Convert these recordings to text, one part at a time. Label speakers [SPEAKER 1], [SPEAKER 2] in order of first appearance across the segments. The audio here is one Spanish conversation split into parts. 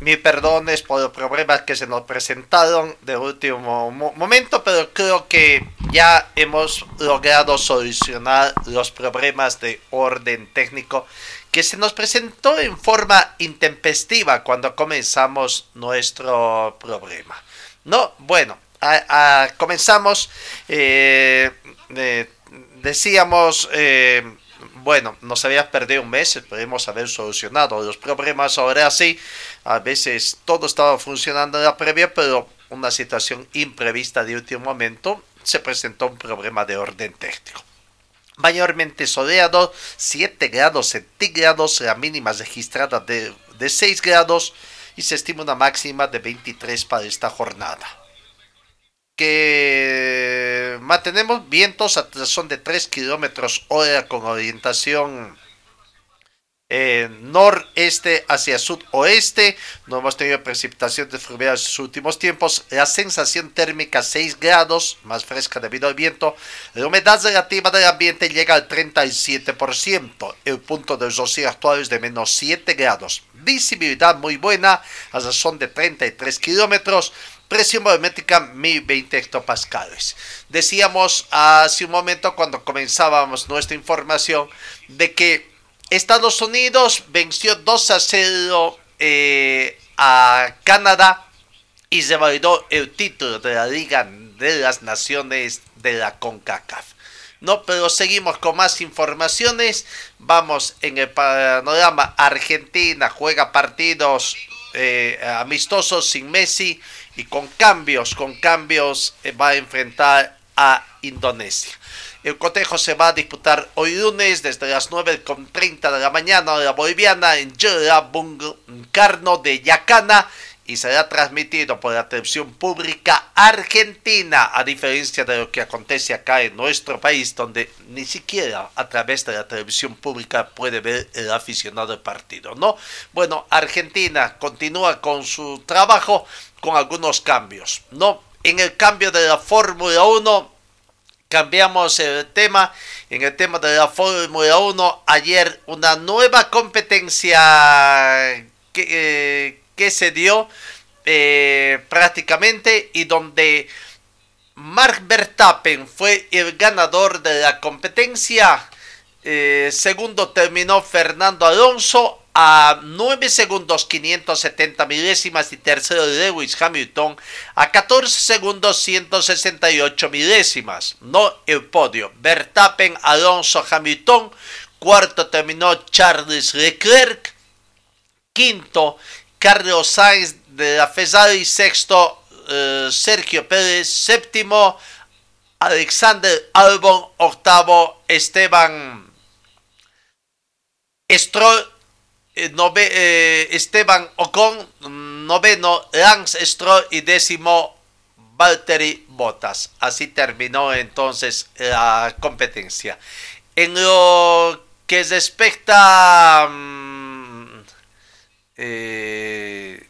[SPEAKER 1] mi perdones por los problemas que se nos presentaron de último mo- momento, pero creo que ya hemos logrado solucionar los problemas de orden técnico que se nos presentó en forma intempestiva cuando comenzamos nuestro problema. No, bueno, a- comenzamos, eh, eh, decíamos, eh, bueno, nos había perdido un mes, esperemos haber solucionado los problemas ahora sí. A veces todo estaba funcionando en la previa, pero una situación imprevista de último momento se presentó un problema de orden técnico. Mayormente soleado, 7 grados centígrados, la mínima registrada de, de 6 grados y se estima una máxima de 23 para esta jornada que mantenemos vientos a razón de 3 kilómetros hora con orientación eh, noreste hacia sudoeste. No hemos tenido precipitaciones fluviales en los últimos tiempos. La sensación térmica 6 grados, más fresca debido al viento. La humedad relativa del ambiente llega al 37%. El punto de rocío actual es de menos 7 grados. Visibilidad muy buena, a razón de 33 kilómetros. Presión volumétrica 1020 hectopascales. Decíamos hace un momento cuando comenzábamos nuestra información de que Estados Unidos venció 2 a 0 eh, a Canadá y se validó el título de la Liga de las Naciones de la CONCACAF. No, pero seguimos con más informaciones. Vamos en el panorama. Argentina juega partidos eh, amistosos sin Messi y con cambios, con cambios eh, va a enfrentar a Indonesia. El cotejo se va a disputar hoy lunes desde las 9.30 de la mañana hora boliviana en Carno de Yacana y será transmitido por la televisión pública argentina, a diferencia de lo que acontece acá en nuestro país, donde ni siquiera a través de la televisión pública puede ver el aficionado del partido, ¿no? Bueno, Argentina continúa con su trabajo con algunos cambios, ¿no? En el cambio de la Fórmula 1, cambiamos el tema. En el tema de la Fórmula 1, ayer una nueva competencia que, eh, que se dio eh, prácticamente y donde Mark Verstappen fue el ganador de la competencia. Eh, segundo terminó Fernando Alonso a 9 segundos 570 milésimas y tercero Lewis Hamilton a 14 segundos 168 milésimas. No el podio. Verstappen, Alonso, Hamilton. Cuarto terminó Charles Leclerc. Quinto, Carlos Sainz de la Ferrari. Sexto, eh, Sergio Pérez. Séptimo, Alexander Albon. Octavo, Esteban Stroll nove, eh, Esteban Ocon, noveno Lance Stroll y décimo Valtteri Bottas. Así terminó entonces la competencia. En lo que respecta mm, eh,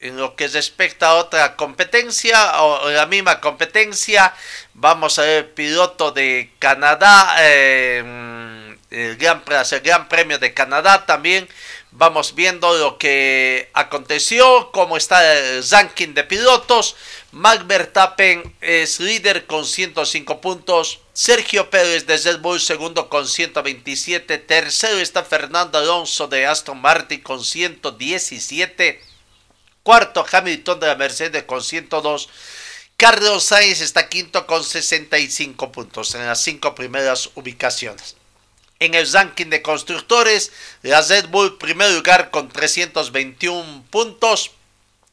[SPEAKER 1] en lo que respecta a otra competencia o la misma competencia, vamos a ver piloto de Canadá. Eh, el gran, el gran Premio de Canadá también. Vamos viendo lo que aconteció, cómo está el ranking de pilotos. Max Verstappen es líder con 105 puntos. Sergio Pérez de Red Bull segundo con 127. Tercero está Fernando Alonso de Aston Martin con 117. Cuarto Hamilton de la Mercedes con 102. Carlos Sainz está quinto con 65 puntos en las cinco primeras ubicaciones. En el ranking de constructores, la Red Bull primer lugar con 321 puntos.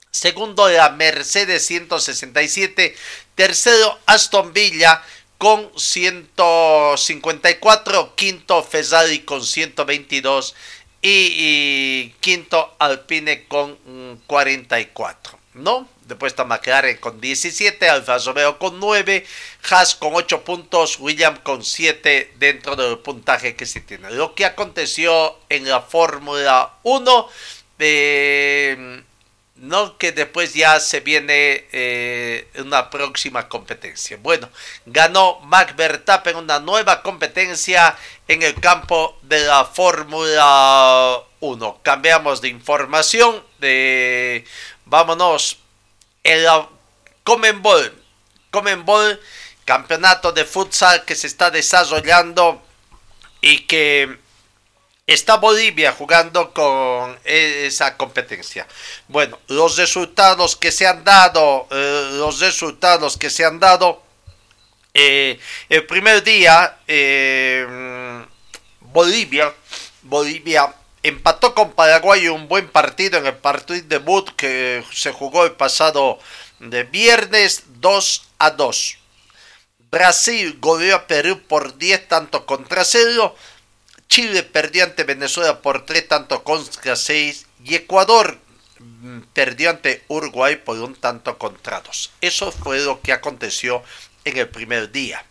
[SPEAKER 1] Segundo la Mercedes 167. Tercero Aston Villa con 154. Quinto Ferrari con 122. Y, y quinto Alpine con mm, 44. ¿no? Después está McLaren con 17, Alfa Romeo con 9, Haas con 8 puntos, William con 7 dentro del puntaje que se tiene. Lo que aconteció en la Fórmula 1, eh, no que después ya se viene eh, una próxima competencia. Bueno, ganó Max Verstappen una nueva competencia en el campo de la Fórmula 1. Cambiamos de información, vámonos en la Comenbol, Comenbol, campeonato de futsal que se está desarrollando y que está Bolivia jugando con esa competencia. Bueno, los resultados que se han dado, eh, los resultados que se han dado, eh, el primer día, eh, Bolivia, Bolivia empató con Paraguay un buen partido en el partido debut que se jugó el pasado de viernes 2 a 2. Brasil goleó a Perú por 10 tanto contra 0. Chile perdió ante Venezuela por 3 tanto contra 6 y Ecuador mm, perdió ante Uruguay por un tanto contra 2. Eso fue lo que aconteció en el primer día.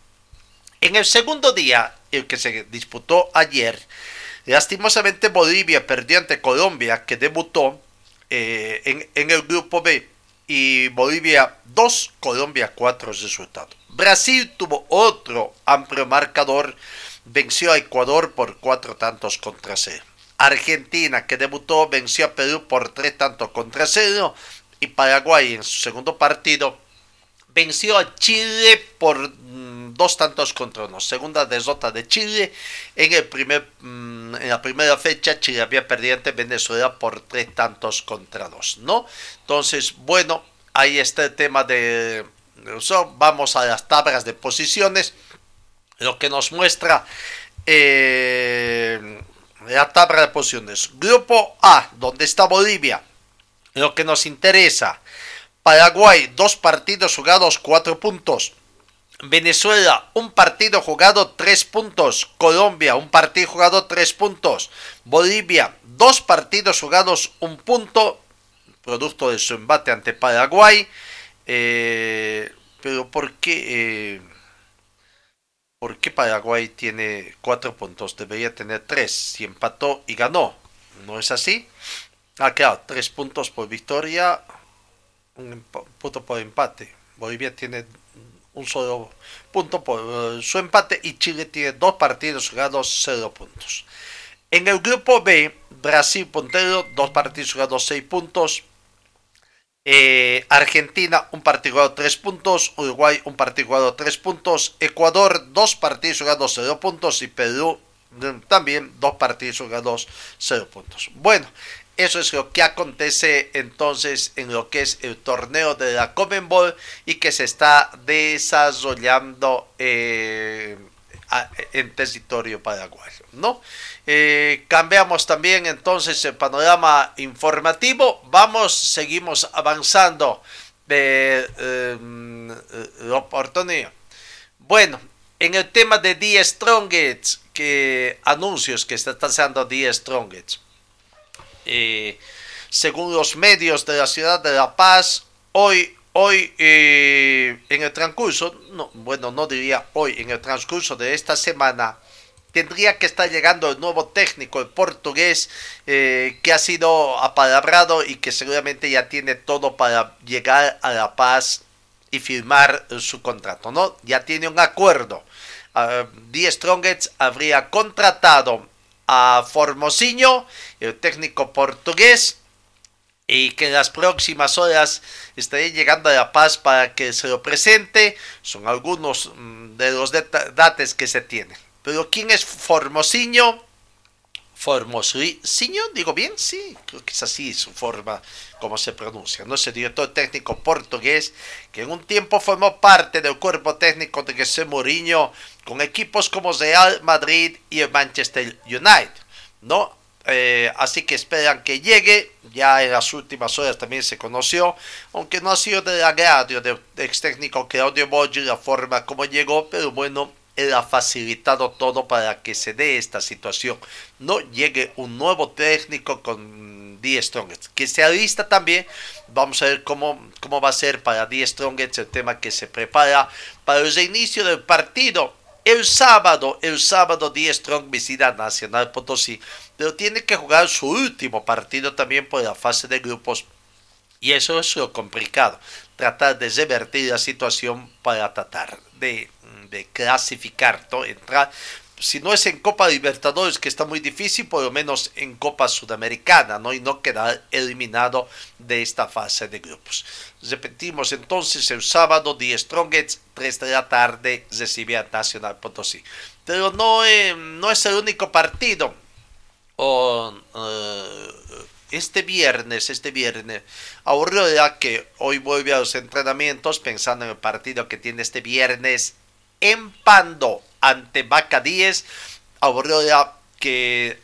[SPEAKER 1] En el segundo día, el que se disputó ayer, lastimosamente Bolivia perdió ante Colombia, que debutó eh, en, en el grupo B, y Bolivia 2, Colombia 4 resultado. Brasil tuvo otro amplio marcador venció a Ecuador por cuatro tantos contra cero. Argentina, que debutó, venció a Perú por tres tantos contra cero. Y Paraguay, en su segundo partido, venció a Chile por dos tantos contra uno. Segunda derrota de Chile. En, el primer, mm, en la primera fecha, Chile había perdido ante Venezuela por tres tantos contra dos. ¿no? Entonces, bueno, ahí está el tema de... Vamos a las tablas de posiciones lo que nos muestra eh, la tabla de posiciones. Grupo A, donde está Bolivia. Lo que nos interesa. Paraguay, dos partidos jugados, cuatro puntos. Venezuela, un partido jugado, tres puntos. Colombia, un partido jugado, tres puntos. Bolivia, dos partidos jugados, un punto. Producto de su embate ante Paraguay. Eh, pero ¿por qué? Eh, ¿Por qué Paraguay tiene cuatro puntos? Debería tener tres. Si empató y ganó. ¿No es así? Ah, claro, tres puntos por victoria, un punto por empate. Bolivia tiene un solo punto por eh, su empate y Chile tiene dos partidos jugados, cero puntos. En el grupo B, Brasil puntero, dos partidos jugados, seis puntos. Eh, Argentina, un partido jugado 3 puntos. Uruguay, un partido jugado 3 puntos. Ecuador, dos partidos jugados 0 puntos. Y Perú, mm, también dos partidos jugados 0 puntos. Bueno, eso es lo que acontece entonces en lo que es el torneo de la Comenbol y que se está desarrollando eh, en territorio paraguayo, ¿no? Eh, cambiamos también entonces el panorama informativo. Vamos, seguimos avanzando de eh, oportunidad. Bueno, en el tema de The Strongest, que anuncios que está haciendo The Strongest. Eh, según los medios de la ciudad de La Paz, hoy, hoy en el transcurso, no, bueno, no diría hoy, en el transcurso de esta semana, tendría que estar llegando el nuevo técnico, el portugués, eh, que ha sido apalabrado y que seguramente ya tiene todo para llegar a La Paz y firmar su contrato, ¿no? Ya tiene un acuerdo. Uh, Die Strongets habría contratado a Formosinho, el técnico portugués, y que en las próximas horas estaré llegando a La Paz para que se lo presente. Son algunos mm, de los datos que se tienen. Pero ¿quién es Formosinho? Formosinho, digo bien, sí, creo que es así su forma como se pronuncia. No es el director técnico portugués que en un tiempo formó parte del cuerpo técnico de José Mourinho con equipos como Real Madrid y el Manchester United, ¿no? Eh, así que esperan que llegue. Ya en las últimas horas también se conoció, aunque no ha sido del agrado del ex técnico Claudio Boggi la forma como llegó, pero bueno, él ha facilitado todo para que se dé esta situación. No llegue un nuevo técnico con Die Strongest, que se alista también. Vamos a ver cómo, cómo va a ser para Die Strongest el tema que se prepara para el reinicio del partido. El sábado, el sábado Die Strong visita Nacional Potosí, pero tiene que jugar su último partido también por la fase de grupos. Y eso es lo complicado, tratar de revertir la situación para tratar de de clasificar, entrar, si no es en Copa Libertadores, que está muy difícil, por lo menos en Copa Sudamericana, ¿no? Y no quedar eliminado de esta fase de grupos. Repetimos entonces, el sábado, The Strongest, 3 de la tarde, recibe a Nacional Potosí. Pero no, eh, no es el único partido. Eh, este viernes, este viernes, Aurora que hoy vuelve a los entrenamientos pensando en el partido que tiene este viernes en Pando ante 10. Aurora que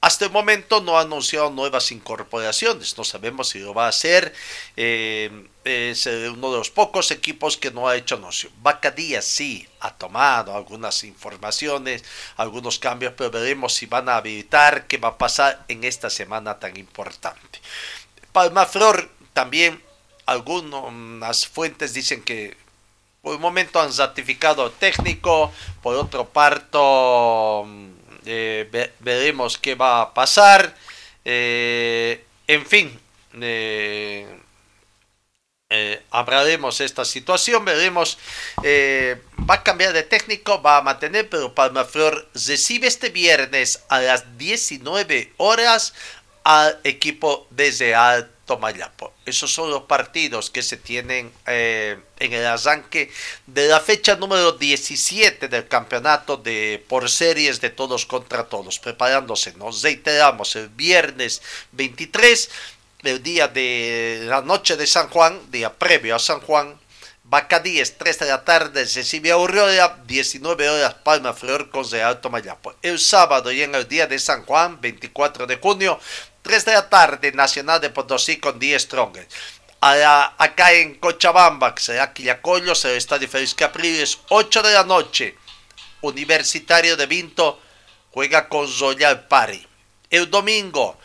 [SPEAKER 1] hasta el momento no ha anunciado nuevas incorporaciones. No sabemos si lo va a hacer. Eh, es uno de los pocos equipos que no ha hecho anuncio. Vaca Díaz sí ha tomado algunas informaciones, algunos cambios, pero veremos si van a habilitar qué va a pasar en esta semana tan importante. Palmaflor también algunas fuentes dicen que por un momento han ratificado técnico, por otro parto eh, veremos qué va a pasar. Eh, en fin, eh, hablaremos esta situación, veremos. va a cambiar de técnico, va a mantener, pero Palmaflor recibe este viernes a las 19 horas al equipo desde Alto Mayapo. Esos son los partidos que se tienen eh, en el arranque de la fecha número 17 del campeonato de por series de todos contra todos, preparándose. Nos reiteramos el viernes 23, el día de la noche de San Juan, día previo a San Juan. Bacadíes, 3 de la tarde, recibe Aurora, 19 horas, Palma Flor con Real Tomayapo. El sábado y en el día de San Juan, 24 de junio, 3 de la tarde, Nacional de Potosí con 10 Strong. acá en Cochabamba, que será Quillacollo, será el Estadio Félix Capriles, 8 de la noche. Universitario de Vinto juega con Royal Pari. El domingo,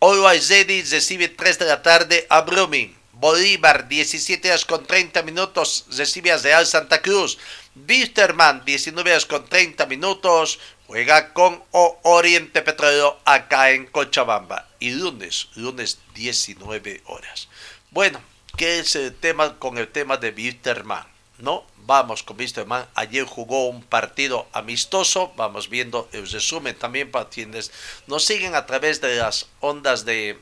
[SPEAKER 1] Always Ready recibe 3 de la tarde a Brumming. Bolívar, 17 horas con 30 minutos, recibe a Real Santa Cruz. Bisterman, 19 horas con 30 minutos, juega con Oriente Petrolero acá en Cochabamba. Y lunes, lunes 19 horas. Bueno, ¿qué es el tema con el tema de Bisterman? ¿No? Vamos con Bisterman. Ayer jugó un partido amistoso. Vamos viendo el resumen también para quienes nos siguen a través de las ondas de...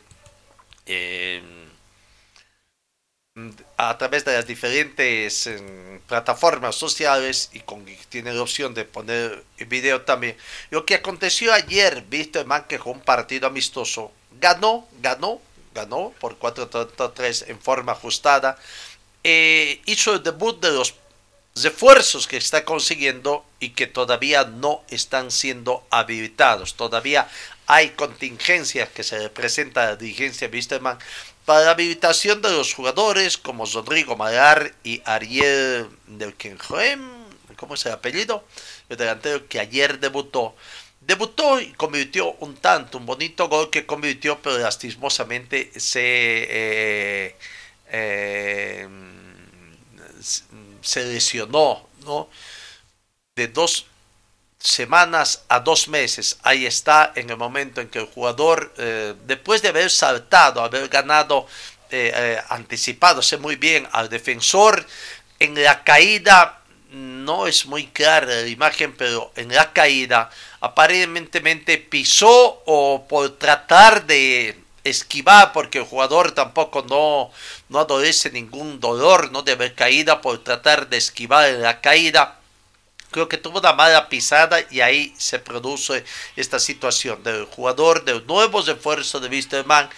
[SPEAKER 1] Eh, a través de las diferentes em, plataformas sociales y con tiene la opción de poner video también. Lo que aconteció ayer, visto man que fue un partido amistoso, ganó, ganó, ganó por 4-3 en forma ajustada. Eh, hizo el debut de los refuerzos que está consiguiendo y que todavía no están siendo habilitados. Todavía hay contingencias que se representa a la dirigencia Wisterman para la habilitación de los jugadores como Rodrigo Magar y Ariel del ¿cómo es el apellido? El delantero que ayer debutó. Debutó y convirtió un tanto, un bonito gol que convirtió, pero lastimosamente se, eh, eh, se lesionó, ¿no? De dos semanas a dos meses. Ahí está en el momento en que el jugador, eh, después de haber saltado, haber ganado, eh, eh, anticipado, sé muy bien al defensor, en la caída, no es muy clara la imagen, pero en la caída aparentemente pisó o por tratar de esquivar, porque el jugador tampoco no, no adolece ningún dolor, no de haber caída, por tratar de esquivar la caída creo que tuvo una mala pisada y ahí se produce esta situación del jugador, de nuevos esfuerzos de Wisterman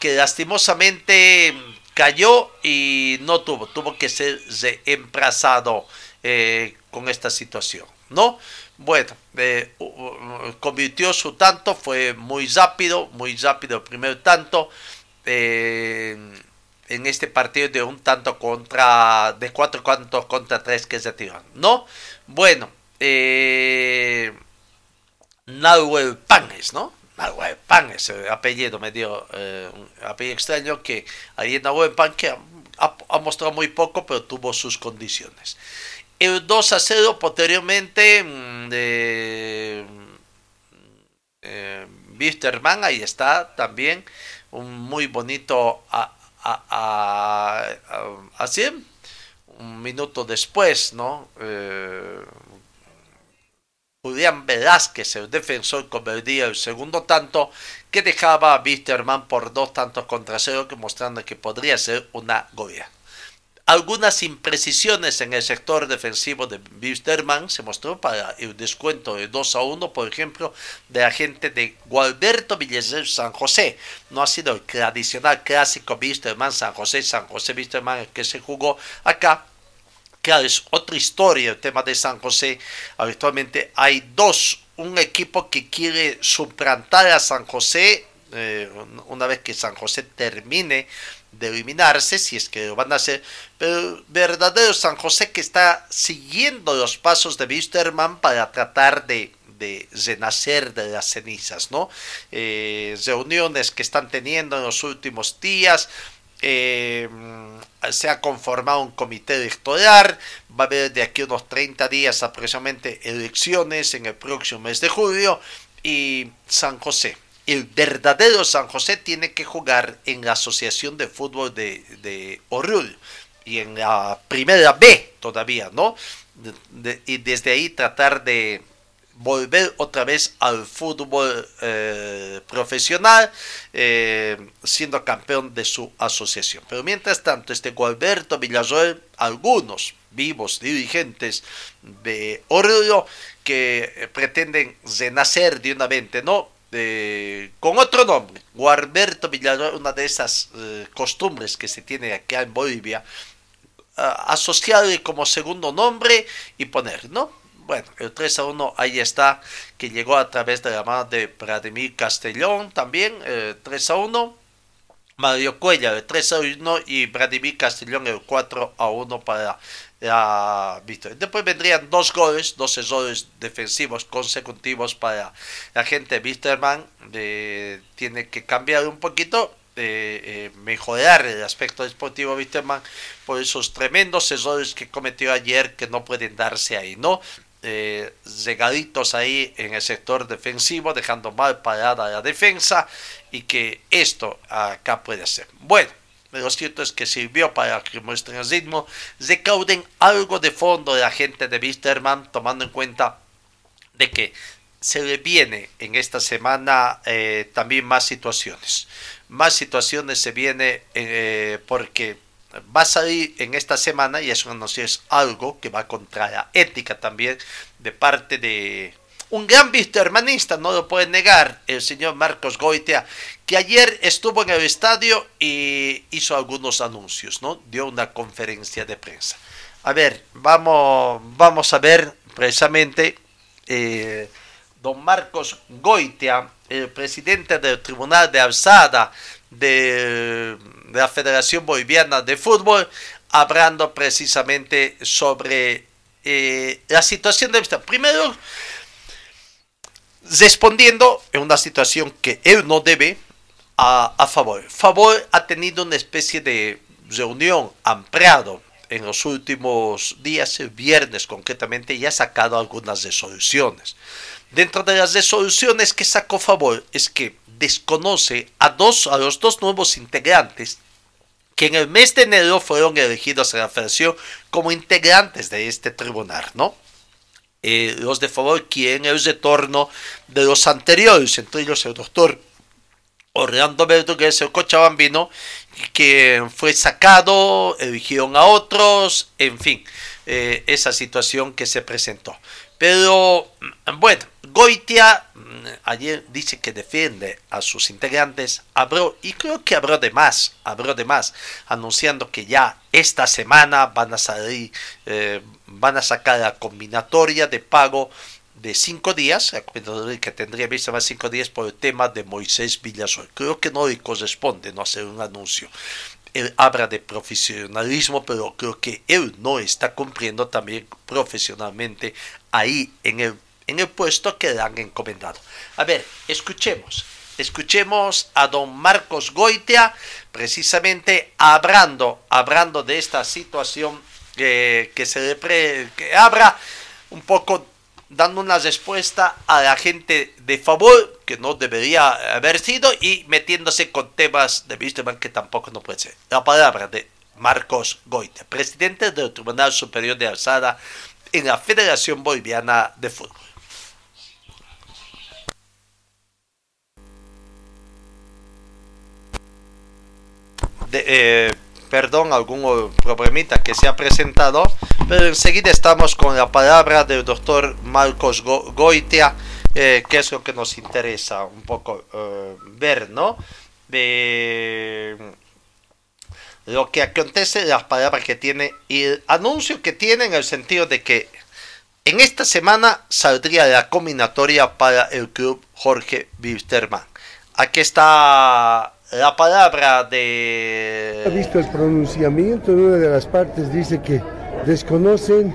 [SPEAKER 1] que lastimosamente cayó y no tuvo, tuvo que ser reemplazado eh, con esta situación, ¿no? Bueno, eh, convirtió su tanto, fue muy rápido, muy rápido el primer tanto. Eh, en este partido de un tanto contra, de cuatro tantos contra tres que se tiran, ¿no? Bueno, eh, Nahuel Panes, ¿no? Nahuel Panes, el apellido me dio eh, apellido extraño que ahí en Nahuel Pan que ha, mostrado muy poco, pero tuvo sus condiciones. El 2 a 0 posteriormente mm, de eh, ahí está también un muy bonito a, así un minuto después, ¿no? Eh, Julián Velázquez, el defensor, convertía el segundo tanto que dejaba a Wisterman por dos tantos contra cero, mostrando que podría ser una goya algunas imprecisiones en el sector defensivo de Wisterman se mostró para el descuento de 2 a 1, por ejemplo, de agente de Gualberto Villezer San José. No ha sido el tradicional clásico Wisterman San José, San José Wisterman que se jugó acá. Claro, es otra historia el tema de San José. Habitualmente hay dos, un equipo que quiere suplantar a San José eh, una vez que San José termine de eliminarse, si es que lo van a hacer, pero verdadero San José que está siguiendo los pasos de Wisterman para tratar de, de renacer de las cenizas, ¿no? Eh, reuniones que están teniendo en los últimos días, eh, se ha conformado un comité electoral, va a haber de aquí unos 30 días aproximadamente elecciones en el próximo mes de julio y San José el verdadero San José tiene que jugar en la Asociación de Fútbol de, de Orul y en la primera B todavía, ¿no? y desde ahí tratar de volver otra vez al fútbol eh, profesional, eh, siendo campeón de su asociación. Pero mientras tanto, este Gualberto Villarroel, algunos vivos dirigentes de Oruro que pretenden renacer de una vez, ¿no? Con otro nombre, Guarberto Villarroel, una de esas eh, costumbres que se tiene aquí en Bolivia, asociarle como segundo nombre y poner, ¿no? Bueno, el 3 a 1 ahí está, que llegó a través de la mano de Vladimir Castellón también, 3 a 1. Mario Cuella el 3 a 1 y Vladimir Castellón el 4 a 1 para la victoria. Después vendrían dos goles, dos errores defensivos consecutivos para la gente Wisterman. tiene que cambiar un poquito, eh, mejorar el aspecto deportivo Wisterman por esos tremendos errores que cometió ayer que no pueden darse ahí, ¿no? Eh, ahí en el sector defensivo, dejando mal parada la defensa y que esto acá puede ser. Bueno, lo cierto es que sirvió para que muestren el ritmo, recauden algo de fondo de la gente de Wisterman, tomando en cuenta de que se le viene en esta semana eh, también más situaciones. Más situaciones se viene eh, porque va a salir en esta semana, y eso no es algo que va contra la ética también de parte de un gran hermanista, no lo puede negar el señor Marcos Goitea, que ayer estuvo en el estadio y hizo algunos anuncios, ¿no? Dio una conferencia de prensa. A ver, vamos, vamos a ver precisamente eh, don Marcos Goitea, el presidente del Tribunal de Alzada de, la Federación Boliviana de Fútbol, hablando precisamente sobre eh, la situación de... Primero, respondiendo en una situación que él no debe a, favor. Favor ha tenido una especie de reunión ampliado en los últimos días, el viernes concretamente, y ha sacado algunas resoluciones. Dentro de las resoluciones que sacó Favor es que desconoce a, dos, a los dos nuevos integrantes que en el mes de enero fueron elegidos a la federación como integrantes de este tribunal, ¿no? Eh, los de favor quieren el retorno de los anteriores, entre ellos el doctor Orlando Berto, que es el cochabambino, que fue sacado, eligieron a otros, en fin, eh, esa situación que se presentó. Pero bueno, Goitia mm, ayer dice que defiende a sus integrantes, habló, y creo que habló de más, habló de más, anunciando que ya esta semana van a salir, eh, van a sacar la combinatoria de pago de cinco días, que tendría vista más cinco días por el tema de Moisés Villasol. Creo que no le corresponde no hacer un anuncio. él habla de profesionalismo, pero creo que él no está cumpliendo también profesionalmente ahí en el, en el puesto que le han encomendado. A ver, escuchemos. Escuchemos a don Marcos Goitea, precisamente hablando, hablando de esta situación que se pre, que abra un poco dando una respuesta a la gente de favor que no debería haber sido y metiéndose con temas de Wisterman que tampoco no puede ser. La palabra de Marcos Goite, presidente del Tribunal Superior de Alzada en la Federación Boliviana de Fútbol. De, eh, perdón, algún problemita que se ha presentado, pero enseguida estamos con la palabra del doctor Marcos Goitia, eh, que es lo que nos interesa un poco eh, ver, ¿no? De lo que acontece, las palabras que tiene y el anuncio que tiene en el sentido de que en esta semana saldría la combinatoria para el club Jorge Wisterman. Aquí está la palabra de...
[SPEAKER 2] Ha visto el pronunciamiento en una de las partes, dice que desconocen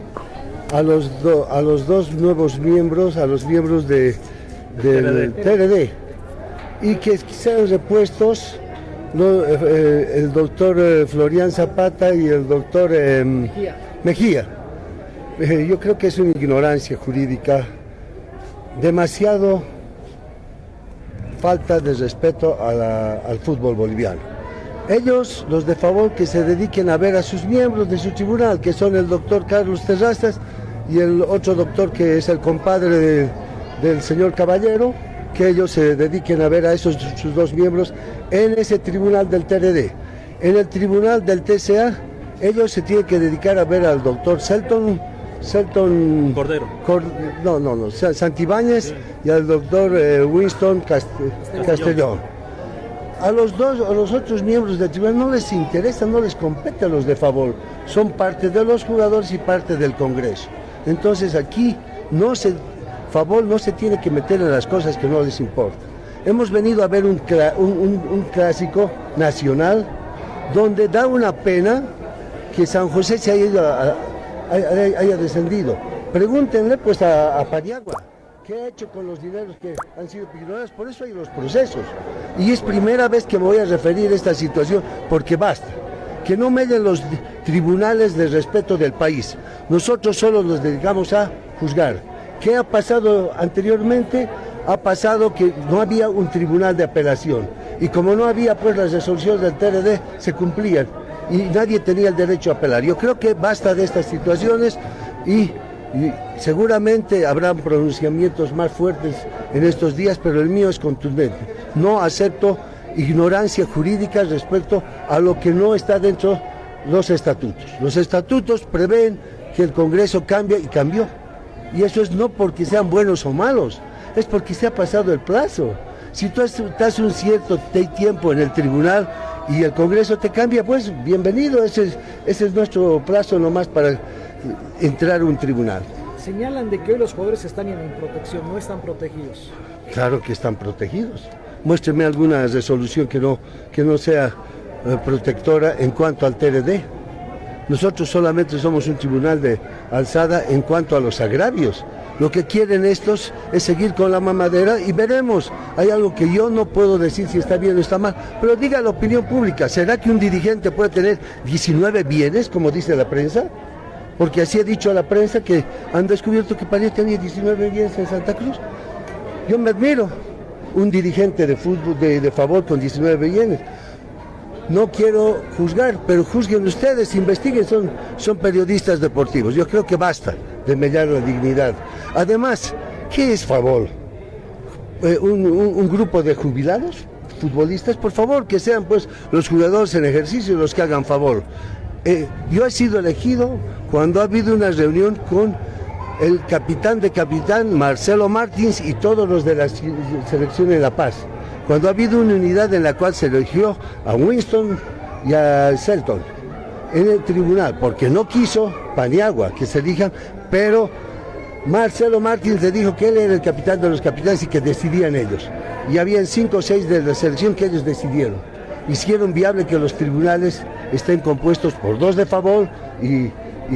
[SPEAKER 2] a los, a los dos nuevos miembros, a los miembros de, del TRD, y que sean repuestos eh, eh, el doctor eh, Florian Zapata y el doctor em, Mejía. yo creo que es una ignorancia jurídica demasiado falta de respeto al fútbol boliviano. Ellos, los de favor, que se dediquen a ver a sus miembros de su tribunal, que son el doctor Carlos Terrazas y el otro doctor que es el compadre del señor Caballero, que ellos se dediquen a ver a esos sus dos miembros en ese tribunal del TRD. En el tribunal del TCA, ellos se tienen que dedicar a ver al doctor Selton Selton
[SPEAKER 3] Cordero.
[SPEAKER 2] no, no, no, Santibáñez y al doctor eh, Winston Castellón. A los dos, a los otros miembros del tribunal no les interesa, no les compete a los de favor. Son parte de los jugadores y parte del Congreso. Entonces aquí no se, favor no se tiene que meter en las cosas que no les importan. Hemos venido a ver un, un clásico nacional donde da una pena que San José se haya ido a, haya descendido. Pregúntenle pues a, a ¿qué ha hecho con los dineros que han sido ignorados? Por eso hay los procesos. Y es primera vez que me voy a referir a esta situación, porque basta. Que no meden los tribunales de respeto del país. Nosotros solo nos dedicamos a juzgar. ¿Qué ha pasado anteriormente? Ha pasado que no había un tribunal de apelación. Y como no había pues las resoluciones del TRD, se cumplían y nadie tenía el derecho a apelar. Yo creo que basta de estas situaciones y, seguramente habrán pronunciamientos más fuertes en estos días, pero el mío es contundente. No acepto ignorancia jurídica respecto a lo que no está dentro de los estatutos. Los estatutos prevén que el Congreso cambie y cambió. Y eso es no porque sean buenos o malos, es porque se ha pasado el plazo. Si tú estás un cierto tiempo en el tribunal, y el Congreso te cambia, pues bienvenido, ese es, ese es nuestro plazo nomás para entrar a un tribunal.
[SPEAKER 3] Señalan de que hoy los jugadores están en protección, no están protegidos.
[SPEAKER 2] Claro que están protegidos. Muéstreme alguna resolución que no, que no sea eh, protectora en cuanto al TRD. Nosotros solamente somos un tribunal de alzada en cuanto a los agravios. Lo que quieren estos es seguir con la mamadera y veremos. Hay algo que yo no puedo decir si está bien o está mal, pero diga la opinión pública. ¿Será que un dirigente puede tener 19 bienes, como dice la prensa? Porque así ha dicho a la prensa que han descubierto que París tenía 19 bienes en Santa Cruz. Yo me admiro un dirigente de fútbol de, de favor con 19 bienes. No quiero juzgar, pero juzguen ustedes, investiguen, son, son periodistas deportivos. Yo creo que basta de mediar la dignidad. Además, ¿qué es favor? Eh, un, grupo de jubilados, futbolistas, por favor, que sean pues los jugadores en ejercicio los que hagan favor. Eh, yo he sido elegido cuando ha habido una reunión con el capitán de capitán, Marcelo Martins, y todos los de la selección de La Paz cuando ha habido una unidad en la cual se eligió a Winston y a Selton en el tribunal, porque no quiso Paniagua que se elijan, pero Marcelo Martins le dijo que él era el capitán de los capitanes y que decidían ellos. Y habían cinco o seis de la selección que ellos decidieron. hicieron viable que los tribunales estén compuestos por dos de favor y,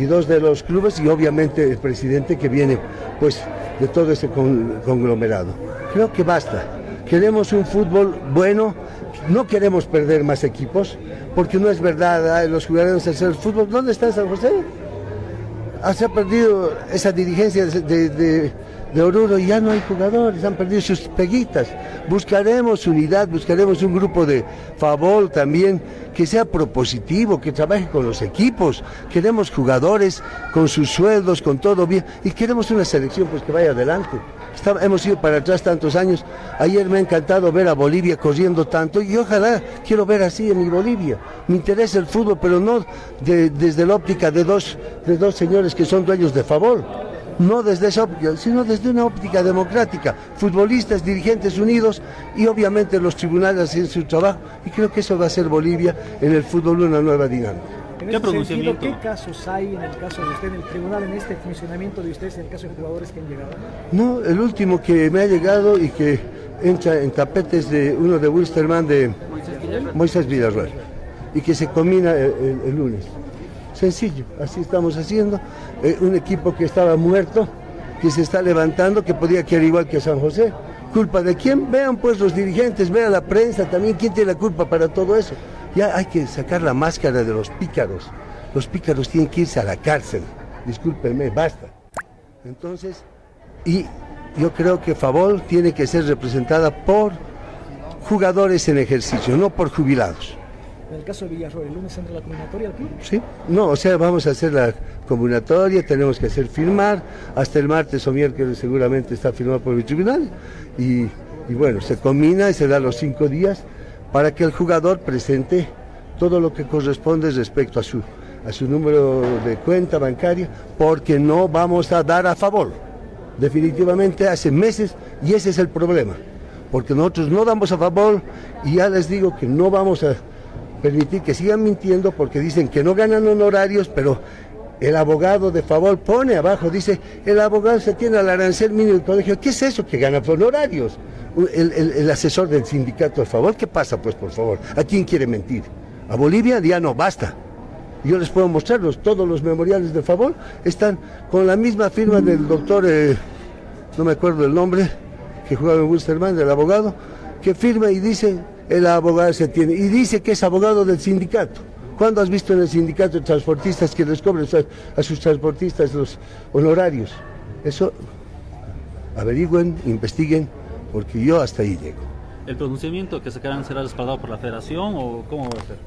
[SPEAKER 2] dos de los clubes y obviamente el presidente que viene pues de todo ese con- conglomerado. Creo que basta. Queremos un fútbol bueno, no queremos perder más equipos, porque no es verdad, ay, los jugadores hacer el fútbol. ¿Dónde está San José? Ah, se ha perdido esa dirigencia de, de, de- Oruro y ya no hay jugadores, han perdido sus peguitas. Buscaremos unidad, buscaremos un grupo de favor también que sea propositivo, que trabaje con los equipos. Queremos jugadores con sus sueldos, con todo bien y queremos una selección pues que vaya adelante. Hemos ido para atrás tantos años. Ayer me ha encantado ver a Bolivia corriendo tanto y ojalá quiero ver así en mi Bolivia. Me interesa el fútbol, pero no de- desde la óptica de dos, de dos señores que son dueños de favor. No desde esa óptica, sino desde una óptica democrática. Futbolistas, dirigentes unidos y obviamente los tribunales haciendo su trabajo. Y creo que eso va a ser Bolivia en el fútbol una nueva dinámica.
[SPEAKER 3] En
[SPEAKER 4] ¿Qué
[SPEAKER 3] ese sentido? ¿qué casos hay en el caso de usted, en el tribunal, en este funcionamiento de ustedes, en el caso de jugadores que han llegado?
[SPEAKER 2] No, el último que me ha llegado y que entra en tapetes de uno de Wilstermann de Moisés Villarreal y que se combina el, el- el lunes. Sencillo, así estamos haciendo. Eh, un equipo que estaba muerto, que se está levantando, que podía quedar igual que San José. ¿Culpa de quién? Vean pues los dirigentes, vean la prensa también, ¿quién tiene la culpa para todo eso? Ya hay que sacar la máscara de los pícaros. Los pícaros tienen que irse a la cárcel. Discúlpenme, basta. Entonces, y yo creo que Favol tiene que ser representada por jugadores en ejercicio, no por jubilados.
[SPEAKER 3] En el caso de Villarroel, el lunes entra la combinatoria al club.
[SPEAKER 2] ¿Sí? No, o sea, vamos a hacer la combinatoria, tenemos que hacer firmar, hasta el martes o miércoles seguramente está firmado por el tribunal, y, y bueno, se combina y se da los cinco días para que el jugador presente todo lo que corresponde respecto a su, a su número de cuenta bancaria, porque no vamos a dar a favor. Definitivamente hace meses, y ese es el problema, porque nosotros no damos a favor, y ya les digo que no vamos a permitir que sigan mintiendo porque dicen que no ganan honorarios, pero el abogado de favor pone abajo, dice, el abogado se tiene al arancel mínimo del colegio. ¿Qué es eso que gana honorarios? El, asesor del sindicato de favor, ¿qué pasa pues por favor? ¿A quién quiere mentir? ¿A Bolivia? Ya no, basta. Yo les puedo mostrarlos, todos los memoriales de favor están con la misma firma del doctor, eh, no me acuerdo el nombre, que jugaba en Wilstermann, del abogado, que firma y dice, el abogado se tiene, y dice que es abogado del sindicato. ¿Cuándo has visto en el sindicato de transportistas que les cobren a, a sus transportistas los honorarios? Eso averigüen, investiguen, porque yo hasta ahí llego.
[SPEAKER 4] ¿El pronunciamiento que sacarán será respaldado por la federación o cómo va a ser?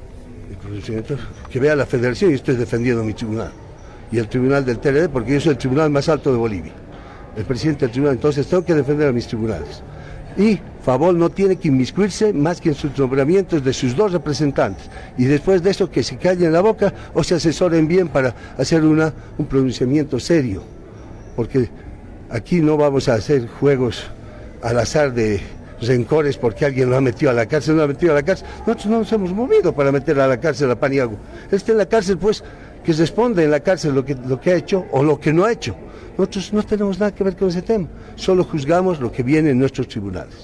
[SPEAKER 2] El pronunciamiento, que vea la federación y estoy defendiendo mi tribunal. Y el tribunal del TLD, porque yo soy el tribunal más alto de Bolivia. El presidente del tribunal, entonces tengo que defender a mis tribunales. Y Favol no tiene que inmiscuirse más que en sus nombramientos de sus dos representantes. Y después de eso que se callen la boca o se asesoren bien para hacer una, un pronunciamiento serio. Porque aquí no vamos a hacer juegos al azar de rencores porque alguien lo ha metido a la cárcel, no lo ha metido a la cárcel. Nosotros no nos hemos movido para meter a la cárcel a Paniagua. Está en la cárcel, pues, que responde en la cárcel lo que, lo que ha hecho o lo que no ha hecho. Nosotros no tenemos nada que ver con ese tema, solo juzgamos lo que viene en nuestros tribunales.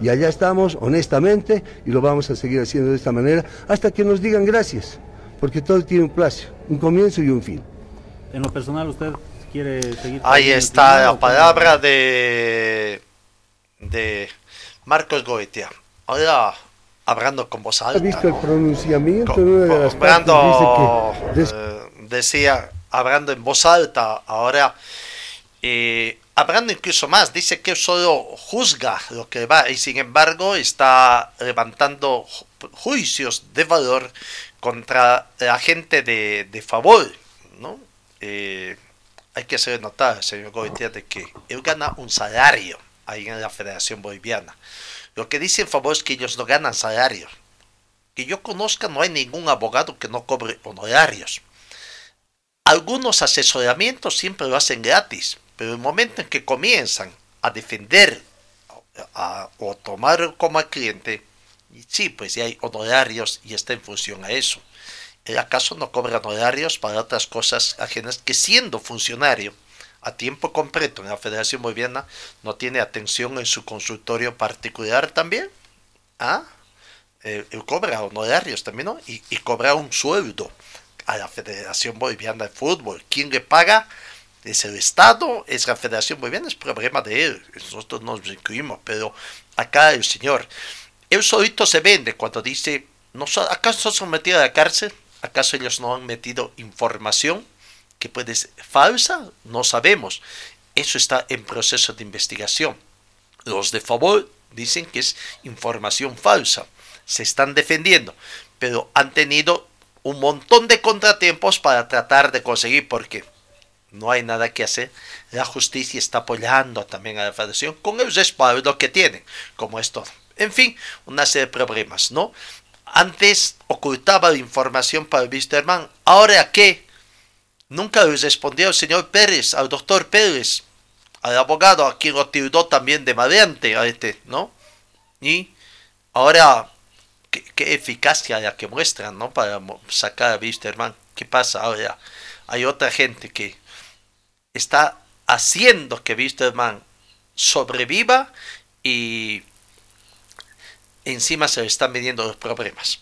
[SPEAKER 2] Y allá estamos, honestamente, y lo vamos a seguir haciendo de esta manera hasta que nos digan gracias, porque todo tiene un plazo, un comienzo y un fin.
[SPEAKER 4] En lo personal, ¿usted quiere seguir?
[SPEAKER 1] Ahí está la palabra de, de Marcos Goetia. Ahora, hablando con voz
[SPEAKER 2] ¿Ha
[SPEAKER 1] alta.
[SPEAKER 2] visto el pronunciamiento
[SPEAKER 1] Co-
[SPEAKER 2] en una de las partes?
[SPEAKER 1] Hablando,
[SPEAKER 2] Dice que
[SPEAKER 1] eh, decía, hablando en voz alta, ahora, eh, hablando incluso más, dice que solo juzga lo que va y sin embargo está levantando ju- juicios de valor contra la gente de, de favor, ¿no? Eh, hay que hacer notar, señor Goitia, de que él gana un salario ahí en la Federación Boliviana. Lo que dice en favor es que ellos no ganan salario. Que yo conozca, no hay ningún abogado que no cobre honorarios. Algunos asesoramientos siempre lo hacen gratis, pero el momento en que comienzan a defender a- o tomar como cliente, y sí, pues ya hay honorarios y está en función a eso. ¿El acaso no cobra honorarios para otras cosas ajenas que siendo funcionario a tiempo completo en la Federación Boliviana no tiene atención en su consultorio particular también? ¿Ah? eh, él cobra honorarios también, ¿no? Y, y cobra un sueldo a la Federación Boliviana de Fútbol. ¿Quién le paga? Es el Estado, es la Federación Boliviana, es problema de él. Nosotros nos incluimos, pero acá el señor, él solito se vende cuando dice, no, so- ¿acaso son metidos a la cárcel? ¿Acaso ellos no han metido información que puede ser falsa? No sabemos. Eso está en proceso de investigación. Los de favor dicen que es información falsa. Se están defendiendo, pero han tenido un montón de contratiempos para tratar de conseguir, porque no hay nada que hacer. La justicia está apoyando también a la federación con el respaldo que tienen, como es todo. En fin, una serie de problemas, ¿no? Antes ocultaba información para el Wisterman, ahora qué? Nunca le respondió el señor Pérez, al doctor Pérez, al abogado a quien lo tildó también de maleante a este, ¿no? Y ahora, ¿qué, eficacia la que muestran, ¿no? Para sacar a Wisterman. ¿Qué pasa ahora? Hay otra gente que está haciendo que Wisterman sobreviva y encima se le están midiendo los problemas.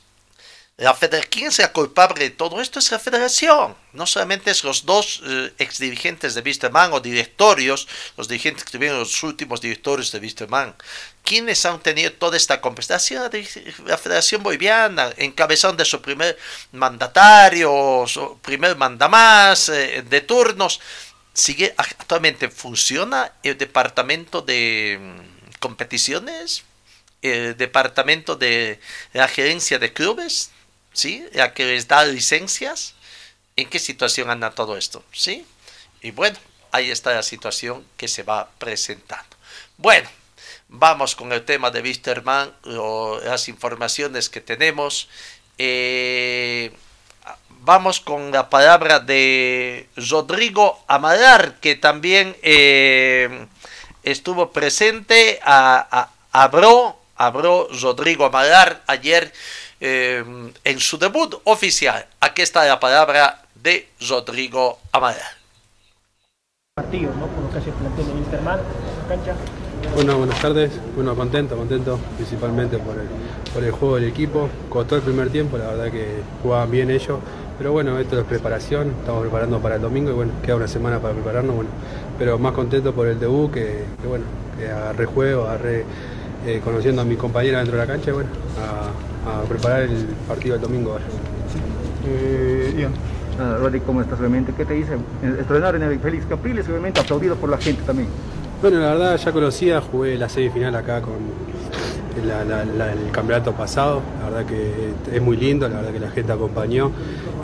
[SPEAKER 1] La ¿Quién es la culpable de todo esto? Es la federación. No solamente es los dos eh, ex dirigentes de Wisterman o directorios, los dirigentes que tuvieron los últimos directorios de Wisterman. ¿Quiénes han tenido toda esta compensación? La, la Federación Boliviana, encabezón de su primer mandatario, su primer mandamás eh, de turnos. Sigue actualmente, ¿funciona el departamento de mm, competiciones? el departamento de la gerencia de clubes, ¿sí? La que les da licencias. ¿En qué situación anda todo esto? ¿Sí? Y bueno, ahí está la situación que se va presentando. Bueno, vamos con el tema de Wisterman, las informaciones que tenemos. Eh, vamos con la palabra de Rodrigo Amalar, que también eh, estuvo presente, a, a- Rodrigo Amalar ayer eh, en su debut oficial. Aquí está la palabra de Rodrigo
[SPEAKER 3] partido, ¿no? Por lo que cancha.
[SPEAKER 5] Bueno, buenas tardes. Bueno, contento, contento principalmente por el, por el juego del equipo. Costó el primer tiempo, la verdad que jugaban bien ellos. Pero bueno, esto es preparación, estamos preparando para el domingo y bueno, queda una semana para prepararnos. Bueno, pero más contento por el debut que, que bueno, que agarré juego, agarré eh, conociendo a mis compañeras dentro de la cancha bueno, a, a preparar el partido del domingo ahora.
[SPEAKER 6] Ah, Rodri, ¿cómo estás obviamente? ¿Qué te dice? Estrenar en el Félix Capriles, obviamente aplaudido por la gente también.
[SPEAKER 5] Bueno, la verdad ya conocía, jugué la semifinal acá con la- la- la- el campeonato pasado, la verdad que es muy lindo, la verdad que la gente acompañó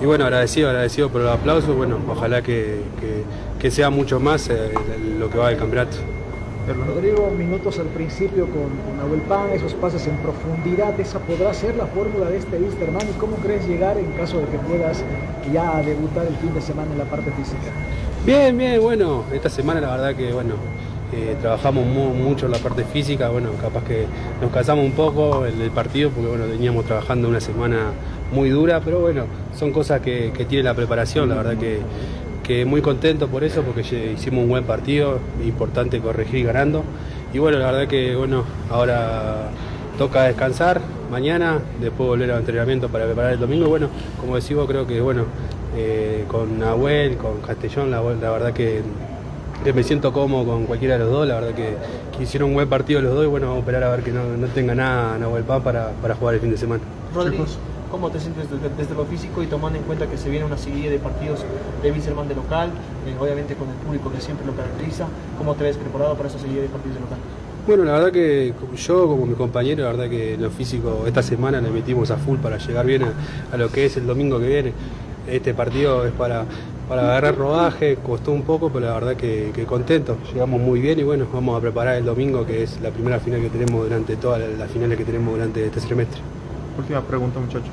[SPEAKER 5] y bueno, agradecido, agradecido por el aplauso, bueno, ojalá que, que- que sea mucho más eh, lo que va del campeonato.
[SPEAKER 3] Rodrigo, minutos al principio con, con Nahuel Pan, esos pases en profundidad, ¿esa podrá ser la fórmula de este Wisterman? ¿Y cómo crees llegar en caso de que puedas ya debutar el fin de semana en la parte física?
[SPEAKER 5] Bien, bien, bueno, esta semana la verdad que bueno, eh, trabajamos mu- mucho en la parte física, bueno, capaz que nos cansamos un poco en el partido porque bueno, veníamos trabajando una semana muy dura, pero bueno, son cosas que tiene la preparación, la verdad que, que muy contento por eso porque hicimos un buen partido, importante corregir ganando y bueno, la verdad que bueno, ahora toca descansar mañana, después volver al entrenamiento para preparar el domingo. Bueno, como decimos, creo que bueno, eh, con Nahuel, con Castellón, la, la verdad que, me siento cómodo con cualquiera de los dos. La verdad que, hicieron un buen partido los dos y bueno, vamos a esperar a ver que no, tenga nada Nahuel Pan para, para jugar el fin de semana.
[SPEAKER 7] Rodri, ¿cómo te sientes desde, lo físico y tomando en cuenta que se viene una serie de partidos de Wilstermann de local, eh, obviamente con el público que siempre lo caracteriza? ¿Cómo te ves preparado para esa serie de partidos de local?
[SPEAKER 5] Bueno, la verdad que yo como mi compañero, la verdad que lo físico esta semana le metimos a full para llegar bien a, lo que es el domingo que viene. Este partido es para, para agarrar rodaje, costó un poco, pero la verdad que, contento. Llegamos muy bien y bueno, vamos a preparar el domingo que es la primera final que tenemos durante todas las finales que tenemos durante este semestre.
[SPEAKER 8] Última pregunta, muchachos.